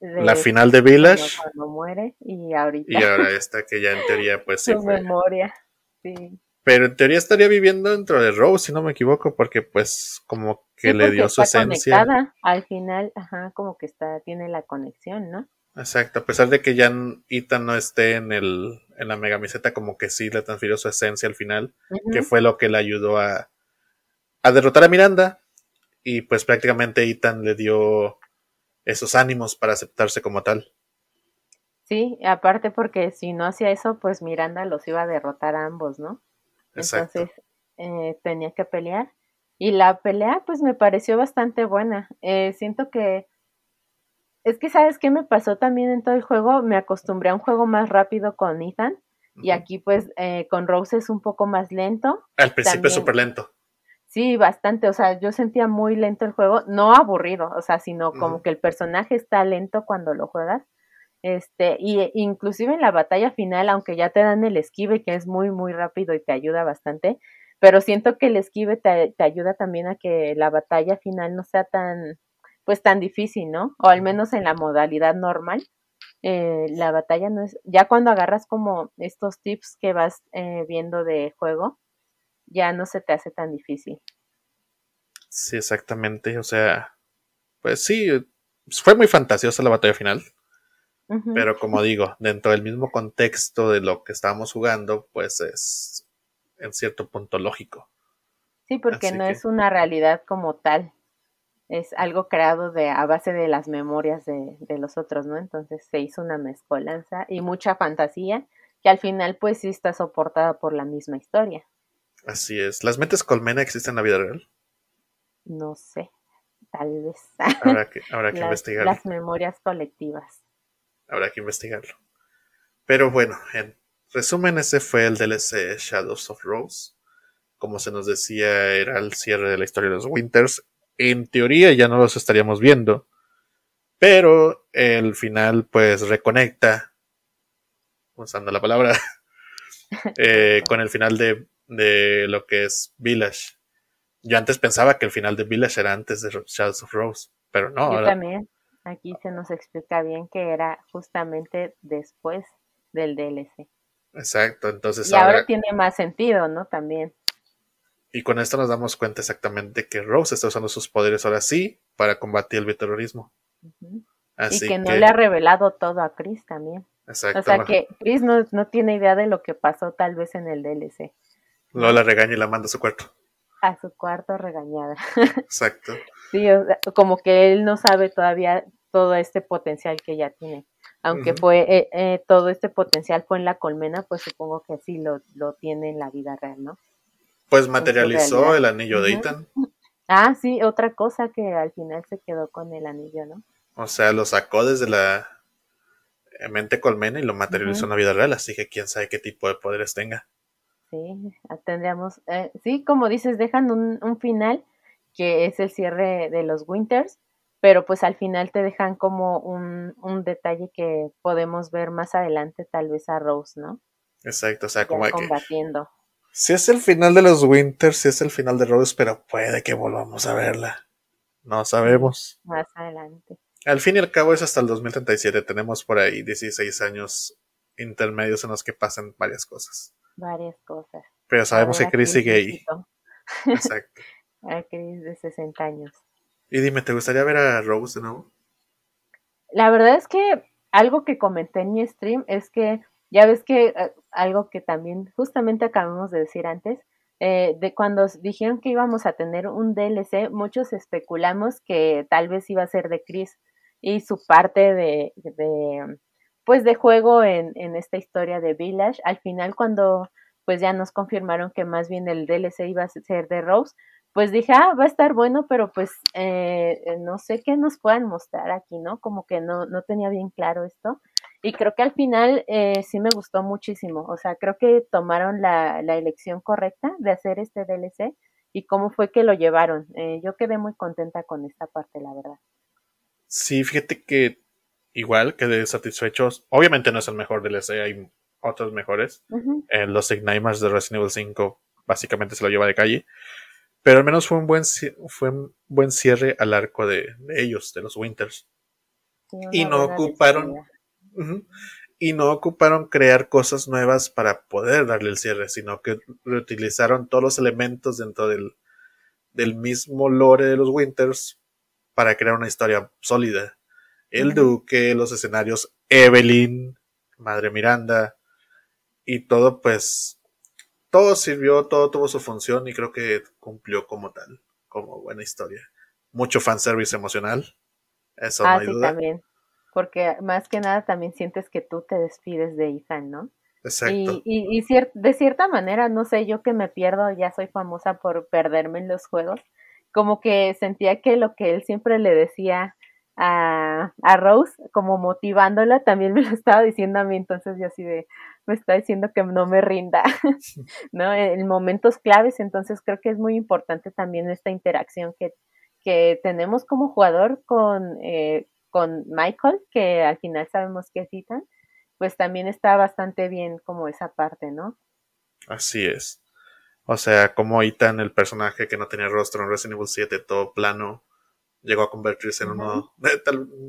la final de Village. Cuando, muere y ahorita. Y ahora esta que ya en teoría pues Su memoria, sí. Pero en teoría estaría viviendo dentro de Rose, si no me equivoco, porque pues como que le dio su está esencia. Conectada. Al final, ajá, como que está, tiene la conexión, ¿no? Exacto, a pesar de que ya Ethan no esté en el en la megamiseta, como que sí le transfirió su esencia al final, que fue lo que le ayudó a, a derrotar a Miranda. Y pues prácticamente Ethan le dio esos ánimos para aceptarse como tal. Sí, aparte porque si no hacía eso, pues Miranda los iba a derrotar a ambos, ¿no? Entonces eh, tenía que pelear. Y la pelea, pues me pareció bastante buena. Eh, siento que. Es que, ¿sabes qué me pasó también en todo el juego? Me acostumbré a un juego más rápido con Ethan. Y aquí, pues, eh, con Rose es un poco más lento. Al principio es súper lento. Sí, bastante. O sea, yo sentía muy lento el juego. No aburrido, o sea, sino como que el personaje está lento cuando lo juegas. Este, y inclusive en la batalla final, aunque ya te dan el esquive, que es muy, muy rápido y te ayuda bastante, pero siento que el esquive te, ayuda también a que la batalla final no sea tan, pues tan difícil, ¿no? O al menos en la modalidad normal. Eh, la batalla no es, ya cuando agarras como estos tips que vas eh, viendo de juego, ya no se te hace tan difícil. Sí, exactamente, o sea, pues sí, fue muy fantasiosa la batalla final. Pero como digo, dentro del mismo contexto de lo que estábamos jugando, pues es en cierto punto lógico. Sí, porque no es una realidad como tal. Es algo creado de, a base de las memorias de, de los otros, ¿no? Entonces se hizo una mezcolanza y mucha fantasía que al final pues sí está soportada por la misma historia. Así es. ¿Las mentes colmena existen en la vida real? No sé, tal vez. Habrá que, habrá que investigar. Las memorias colectivas. Habrá que investigarlo. Pero bueno, en resumen, ese fue el DLC Shadows of Rose. Como se nos decía, era el cierre de la historia de los Winters. En teoría ya no los estaríamos viendo. Pero el final pues reconecta, usando la palabra, eh, con el final de, de, lo que es Village. Yo antes pensaba que el final de Village era antes de Shadows of Rose, pero no. Yo también. Aquí se nos explica bien que era justamente después del DLC. Exacto, entonces y ahora, tiene más sentido, ¿no? También. Y con esto nos damos cuenta exactamente que Rose está usando sus poderes ahora sí para combatir el terrorismo. y que, no le ha revelado todo a Chris también. Exacto. O sea que Chris no, no, tiene idea de lo que pasó tal vez en el DLC. No la regaña y la manda a su cuarto. A su cuarto regañada. Exacto. Sí, como que él no sabe todavía todo este potencial que ya tiene. Aunque fue eh, eh, todo este potencial fue en la colmena, pues supongo que sí lo, lo tiene en la vida real, ¿no? Pues materializó el anillo de Ethan. Ah, sí, otra cosa que al final se quedó con el anillo, ¿no? O sea, lo sacó desde la mente colmena y lo materializó en la vida real, así que quién sabe qué tipo de poderes tenga. Sí, tendríamos, eh, sí, como dices, dejan un, un final que es el cierre de los Winters, pero pues al final te dejan como un, un detalle que podemos ver más adelante tal vez a Rose, ¿no? Exacto, o sea, como combatiendo. Si es el final de los Winters, si es el final de Rose, pero puede que volvamos a verla. No sabemos. Más adelante. Al fin y al cabo es hasta el 2037. Tenemos por ahí 16 años intermedios en los que pasan varias cosas. Varias cosas. Pero sabemos que Chris sigue ahí. Exacto. A Chris de 60 años. Y dime, ¿te gustaría ver a Rose de nuevo? La verdad es que algo que comenté en mi stream es que ya ves que eh, algo que también justamente acabamos de decir antes, eh, de cuando dijeron que íbamos a tener un DLC, muchos especulamos que tal vez iba a ser de Chris y su parte de, de pues de juego en, en esta historia de Village. Al final cuando pues ya nos confirmaron que más bien el DLC iba a ser de Rose, pues dije, ah, va a estar bueno, pero pues eh, eh, no sé qué nos puedan mostrar aquí, ¿no? Como que no, no tenía bien claro esto. Y creo que al final eh, sí me gustó muchísimo. O sea, creo que tomaron la, la, elección correcta de hacer este DLC y cómo fue que lo llevaron. yo quedé muy contenta con esta parte, la verdad. Sí, fíjate que igual quedé satisfechos. Obviamente no es el mejor DLC, hay otros mejores. los Ignimers de Resident Evil 5 básicamente se lo lleva de calle. Pero al menos fue un buen, fue un buen cierre al arco de, ellos, de los Winters. y no ocuparon. Y no ocuparon crear cosas nuevas para poder darle el cierre, sino que reutilizaron todos los elementos dentro del, del mismo lore de los Winters para crear una historia sólida. El Duque, los escenarios Evelyn, Madre Miranda, y todo pues, todo sirvió, todo tuvo su función y creo que cumplió como tal, como buena historia. Mucho fanservice emocional, eso ah, no hay sí, duda. también. Porque más que nada también sientes que tú te despides de Ethan, ¿no? Exacto. Y, y, y de cierta manera, no sé, yo que me pierdo, ya soy famosa por perderme en los juegos, como que sentía que lo que él siempre le decía a, a Rose, como motivándola, también me lo estaba diciendo a mí, entonces yo así de, me está diciendo que no me rinda, ¿no? En momentos claves, entonces creo que es muy importante también esta interacción que, que tenemos como jugador con, eh, con Michael, que al final sabemos que es Ethan, pues también está bastante bien como esa parte, ¿no? Así es. O sea, como Ethan, el personaje que no tenía rostro en Resident Evil 7, todo plano, llegó a convertirse en uno, de,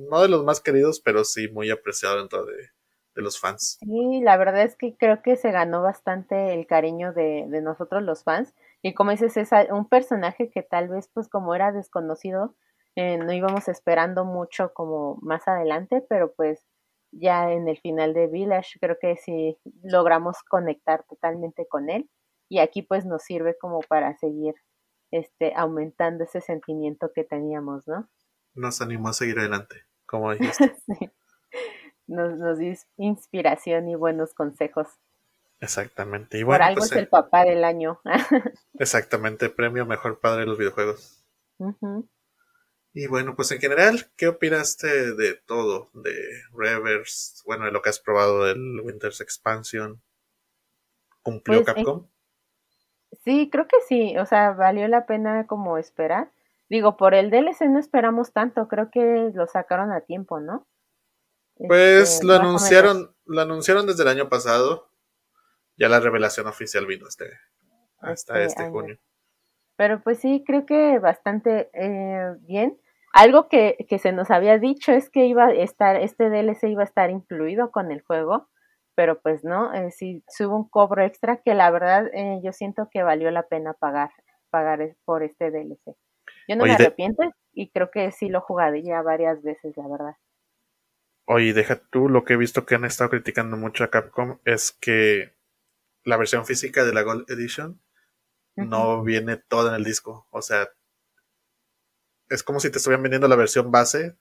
no de los más queridos, pero sí muy apreciado dentro de, de, los fans. Sí, la verdad es que creo que se ganó bastante el cariño de, de nosotros los fans. Y como dices, es un personaje que tal vez, pues como era desconocido, eh, no íbamos esperando mucho como más adelante, pero pues ya en el final de Village creo que sí logramos conectar totalmente con él y aquí pues nos sirve como para seguir este aumentando ese sentimiento que teníamos, ¿no? Nos animó a seguir adelante, como dijiste. sí. Nos, nos dio inspiración y buenos consejos. Exactamente. Y bueno, Por algo pues, es el papá del año. exactamente, premio mejor padre de los videojuegos. Uh y bueno, pues en general, ¿qué opinaste de todo? De Reverse, bueno, de lo que has probado del Winter's Expansion. ¿Cumplió Pues, en- Capcom? sí, creo que sí, o sea, valió la pena como esperar. Digo, por el DLC no esperamos tanto, creo que lo sacaron a tiempo, ¿no? Pues Este, lo más o menos. anunciaron, lo anunciaron desde el año pasado. Ya la revelación oficial vino este, hasta Este este junio. Pero pues sí, creo que bastante eh, bien. Algo que, que se nos había dicho es que iba a estar, este DLC iba a estar incluido con el juego, pero pues no, eh, sí, hubo un cobro extra que la verdad eh, yo siento que valió la pena pagar, pagar por este DLC. Yo no Oye, me de- arrepiento y creo que sí lo jugaré ya varias veces, la verdad. Oye, deja tú, lo que he visto que han estado criticando mucho a Capcom es que la versión física de la Gold Edition no viene toda en el disco. O sea, es como si te estuvieran vendiendo la versión base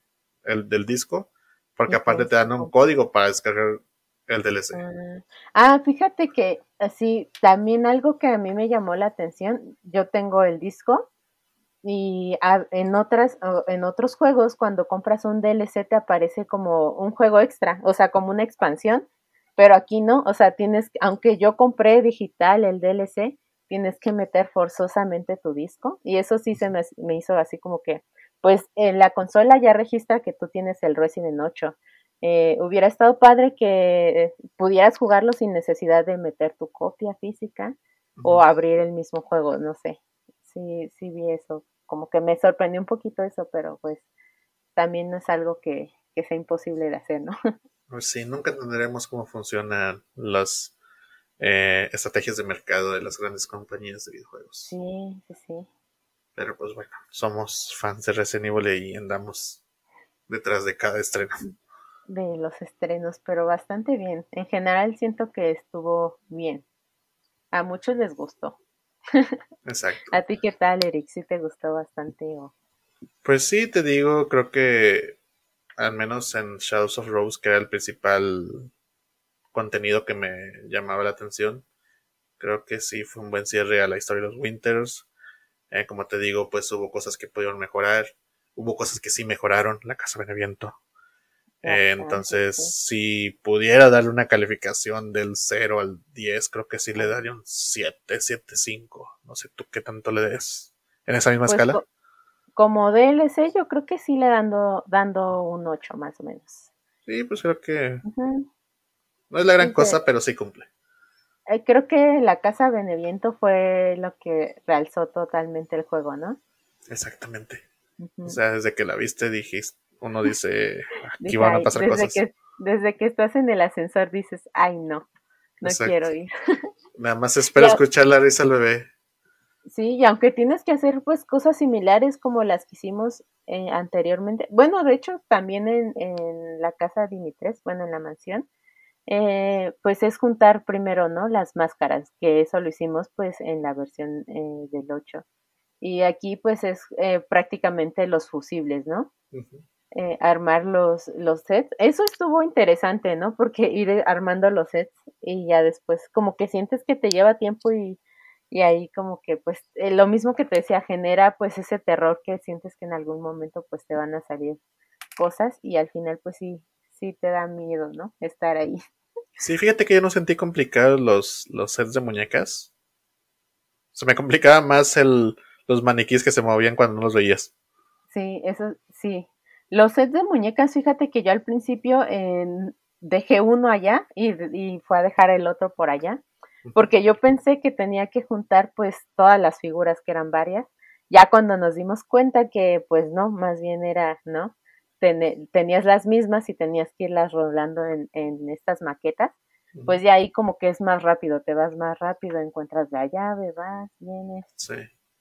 el, del disco, porque aparte te dan un código para descargar el DLC. Ah, ah, fíjate que así, también algo que a mí me llamó la atención, yo tengo el disco y a- en otras, en otros juegos, cuando compras un DLC te aparece como un juego extra, o sea, como una expansión, pero aquí no, o sea, tienes, aunque yo compré digital el DLC, tienes que meter forzosamente tu disco y eso sí se me, me hizo así como que, pues en la consola ya registra que tú tienes el Resident 8. Eh, hubiera estado padre que eh, pudieras jugarlo sin necesidad de meter tu copia física o abrir el mismo juego, no sé. Sí, sí vi eso. Como que me sorprendió un poquito eso, pero pues también no es algo que, que sea imposible de hacer, ¿no? Pues sí, nunca entenderemos cómo funcionan las eh, estrategias de mercado de las grandes compañías de videojuegos. Sí, sí, sí. Pero pues bueno, somos fans de Resident Evil y andamos detrás de cada estreno. De los estrenos, pero bastante bien. En general siento que estuvo bien. A muchos les gustó. Exacto. ¿A ti qué tal, Eric? ¿Sí te gustó bastante o...? Pues sí, te digo, creo que al menos en Shadows of Rose, que era el principal contenido que me llamaba la atención, creo que sí fue un buen cierre a la historia de los Winters. Eh, como te digo, pues hubo cosas que pudieron mejorar, hubo cosas que sí mejoraron, la Casa Beneviento. Eh, Bastante, entonces, si pudiera darle una calificación del 0 al 10, creo que sí le daría un 7, 7, 5. No sé tú qué tanto le des. ¿En esa misma Pues escala? co- como DLC yo creo que sí le dando, dando un 8 más o menos. Sí, pues creo que. No es la gran Sí, cosa, pero sí cumple. Eh, creo que la Casa Beneviento fue lo que realzó totalmente el juego, ¿no? Exactamente. O sea, desde que la viste dijiste, uno dice, aquí van a pasar cosas. Que, desde que estás en el ascensor dices, ay no, no quiero ir. Nada más espera escuchar la risa al bebé. Sí, y aunque tienes que hacer pues cosas similares como las que hicimos eh, anteriormente, bueno, de hecho también en, en la casa Dimitres, bueno, en la mansión, eh, pues es juntar primero, ¿no? Las máscaras, que eso lo hicimos pues en la versión eh, del 8. Y aquí pues es eh, prácticamente los fusibles, ¿no? Eh, armar los, los sets. Eso estuvo interesante, ¿no? Porque ir armando los sets y ya después como que sientes que te lleva tiempo y, y ahí como que pues lo mismo que te decía, genera pues ese terror que sientes que en algún momento pues te van a salir cosas y al final pues sí, sí te da miedo, ¿no? Estar ahí. Sí, fíjate que yo no sentí complicados los, los sets de muñecas. Se me complicaba más el, los maniquíes que se movían cuando no los veías. Sí, eso sí. Los sets de muñecas, fíjate que yo al principio dejé uno allá y, y fue a dejar el otro por allá, porque yo pensé que tenía que juntar pues todas las figuras que eran varias. Ya cuando nos dimos cuenta que pues no, más bien era, ¿no? Tenías las mismas y tenías que irlas rodando en, en estas maquetas, pues ya ahí como que es más rápido, te vas más rápido, encuentras la llave, vas, vienes. Sí.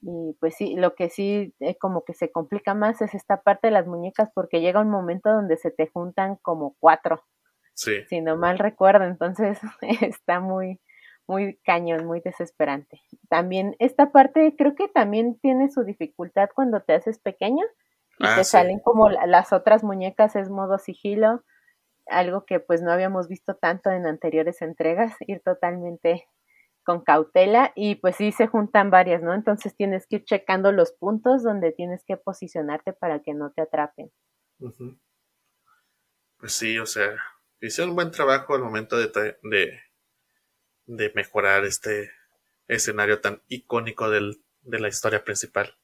Y pues sí, lo que sí eh, como que se complica más es esta parte de las muñecas porque llega un momento donde se te juntan como cuatro. Sí. Si no mal recuerdo, entonces está muy, muy cañón, muy desesperante. También esta parte creo que también tiene su dificultad cuando te haces pequeño y ah, te salen como las otras muñecas, es modo sigilo, algo que pues no habíamos visto tanto en anteriores entregas, ir totalmente con cautela y pues sí se juntan varias, ¿no? Entonces tienes que ir checando los puntos donde tienes que posicionarte para que no te atrapen. Pues sí, o sea, hicieron un buen trabajo al momento de, de, de mejorar este escenario tan icónico del, de la historia principal.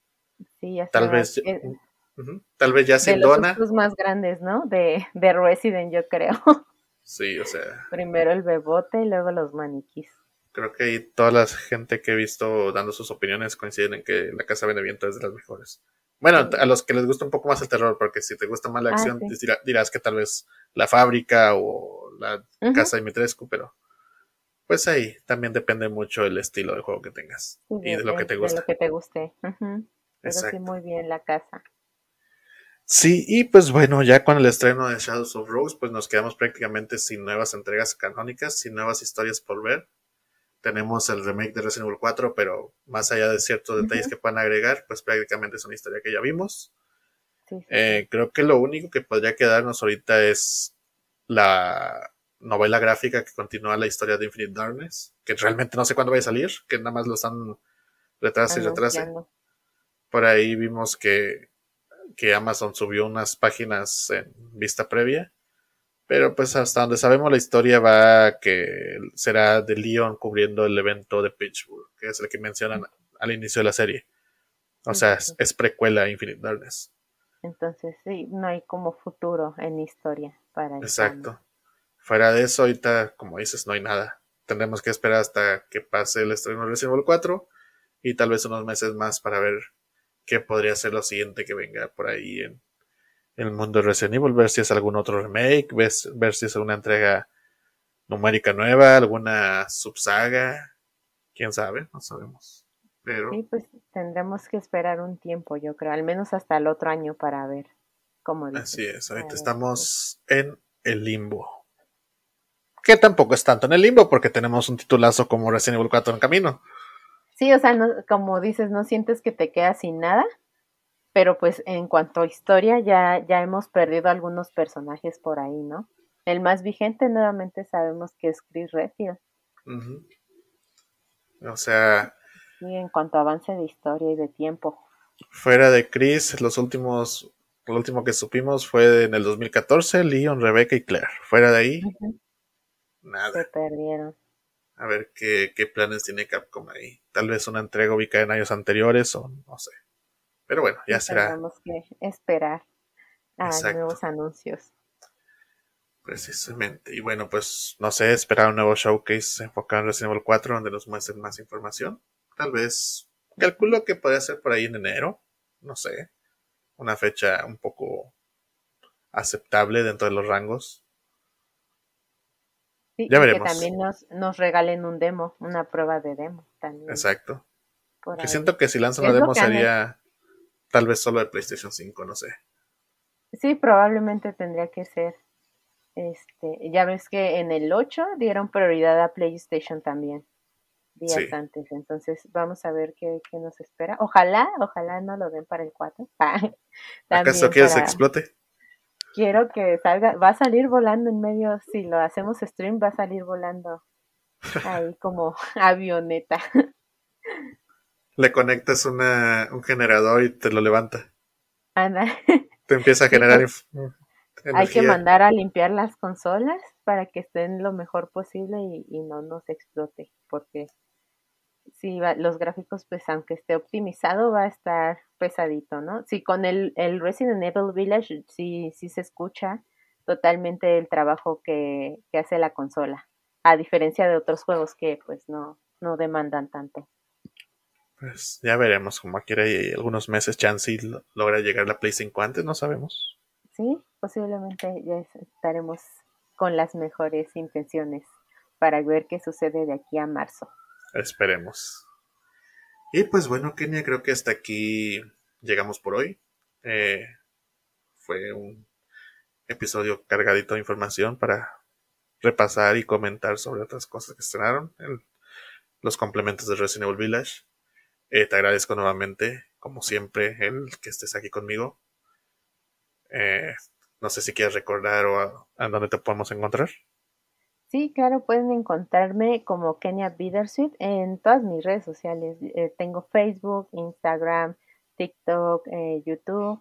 Sí, Tal vez... Tal vez ya sin Dona. Los más grandes, ¿no? De, de Resident, yo creo. Sí, o sea. Primero el bebote y luego los maniquís creo que ahí toda la gente que he visto dando sus opiniones coinciden en que La Casa Benevento es de las mejores. Bueno, a los que les gusta un poco más el terror, porque si te gusta más la ah, acción, dirás que tal vez La Fábrica o La Casa de Mitrescu, pero pues ahí también depende mucho el estilo de juego que tengas y de lo que te guste. De lo que te guste. Pero sí, muy bien La Casa. Sí, y pues bueno, ya con el estreno de Shadows of Rose, pues nos quedamos prácticamente sin nuevas entregas canónicas, sin nuevas historias por ver tenemos el remake de Resident Evil 4, pero más allá de ciertos detalles que puedan agregar, pues prácticamente es una historia que ya vimos. Eh, creo que lo único que podría quedarnos ahorita es la novela gráfica que continúa la historia de Infinite Darkness, que realmente no sé cuándo va a salir, que nada más lo están retrase y retrase. Por ahí vimos que, que Amazon subió unas páginas en vista previa pero pues hasta donde sabemos la historia va que será de Leon cubriendo el evento de Pittsburgh, que es el que mencionan al inicio de la serie. O sea, es, precuela a Infinite Darkness. Entonces sí, no hay como futuro en historia para Exacto. Fuera de eso, ahorita, como dices, no hay nada. Tendremos que esperar hasta que pase el estreno de Resident Evil 4 y tal vez unos meses más para ver qué podría ser lo siguiente que venga por ahí en, el mundo de Resident Evil, ver si es algún otro remake, ver, ver si es una entrega numérica nueva, alguna subsaga, quién sabe, no sabemos. Pero... Sí, pues tendremos que esperar un tiempo, yo creo, al menos hasta el otro año para ver cómo. Así es, ahorita estamos en el limbo. Que tampoco es tanto en el limbo porque tenemos un titulazo como Resident Evil 4 en camino. Sí, o sea, como dices, no sientes que te quedas sin nada, pero pues en cuanto a historia ya, ya hemos perdido algunos personajes por ahí, ¿no? El más vigente nuevamente sabemos que es Chris Redfield. O sea... Y en cuanto a avance de historia y de tiempo. Fuera de Chris, los últimos, lo último que supimos fue en el 2014, Leon, Rebecca y Claire. Fuera de ahí, nada. Se perdieron. A ver qué, qué planes tiene Capcom ahí. Tal vez una entrega ubicada en años anteriores o no sé. Pero bueno, ya será. Tenemos que esperar a nuevos anuncios. Precisamente. Y bueno, pues no sé, esperar un nuevo showcase enfocado en Resident Evil 4 donde nos muestren más información. Tal vez, calculo que podría ser por ahí en enero. No sé. Una fecha un poco aceptable dentro de los rangos. Sí, ya veremos. Que también nos, nos regalen un demo, una prueba de demo también. Exacto. Que siento que si lanzan una demo sería tal vez solo de PlayStation 5, no sé. Sí, probablemente tendría que ser. Este, ya ves que en el 8 dieron prioridad a PlayStation también días antes. Entonces, vamos a ver qué, qué, nos espera. Ojalá, ojalá no lo den para el 4. ¿Acaso quieres que explote? Quiero que salga, va a salir volando en medio, si lo hacemos stream, va a salir volando ahí como avioneta. Le conectas una, un generador y te lo levanta. Anda. Te empieza a generar Hay que mandar a limpiar las consolas para que estén lo mejor posible y, y no nos explote, porque sí, los gráficos, pues aunque esté optimizado, va a estar pesadito, ¿no? Sí, con el, el Resident Evil Village sí, sí se escucha totalmente el trabajo que, que hace la consola, a diferencia de otros juegos que pues no, no demandan tanto. Pues ya veremos, como hay algunos meses chance logra llegar la Play 5 antes, no sabemos. Sí, posiblemente ya estaremos con las mejores intenciones para ver qué sucede de aquí a marzo. Esperemos. Y pues bueno, Kenia, creo que hasta aquí llegamos por hoy. Eh, fue un episodio cargadito de información para repasar y comentar sobre otras cosas que estrenaron. los complementos de Resident Evil Village. Eh, te agradezco nuevamente, como siempre, el que estés aquí conmigo. Eh, no sé si quieres recordar o a dónde te podemos encontrar. Sí, claro, pueden encontrarme como Kenia Bittersweet en todas mis redes sociales. Eh, tengo Facebook, Instagram, TikTok, eh, YouTube,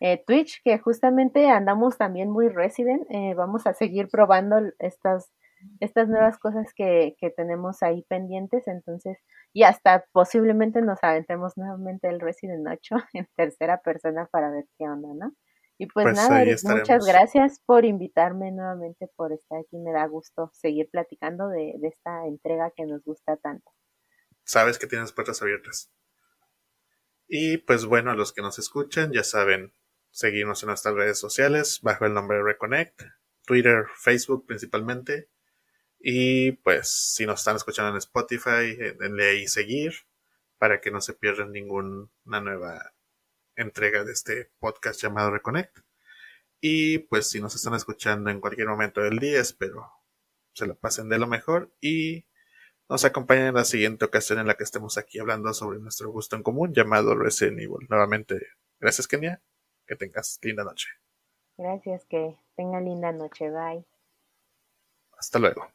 eh, Twitch, que justamente andamos también muy resident. vamos a seguir probando estas, estas nuevas cosas que, que tenemos ahí pendientes. Entonces, y hasta posiblemente nos aventemos nuevamente el Resident 8 en tercera persona para ver qué onda, ¿no? Y pues, pues nada, muchas gracias por invitarme nuevamente, por estar aquí. Me da gusto seguir platicando de, esta entrega que nos gusta tanto. Sabes que tienes puertas abiertas. Y pues bueno, a los que nos escuchan, ya saben, seguirnos en nuestras redes sociales bajo el nombre de Reconnect, Twitter, Facebook principalmente. Y pues si nos están escuchando en Spotify, denle ahí seguir para que no se pierdan ninguna nueva entrega de este podcast llamado Reconnect. Y pues si nos están escuchando en cualquier momento del día, espero se lo pasen de lo mejor y nos acompañen en la siguiente ocasión en la que estemos aquí hablando sobre nuestro gusto en común llamado Resident Evil. Nuevamente, gracias Kenia, que tengas linda noche. Gracias, que tenga linda noche, bye. Hasta luego.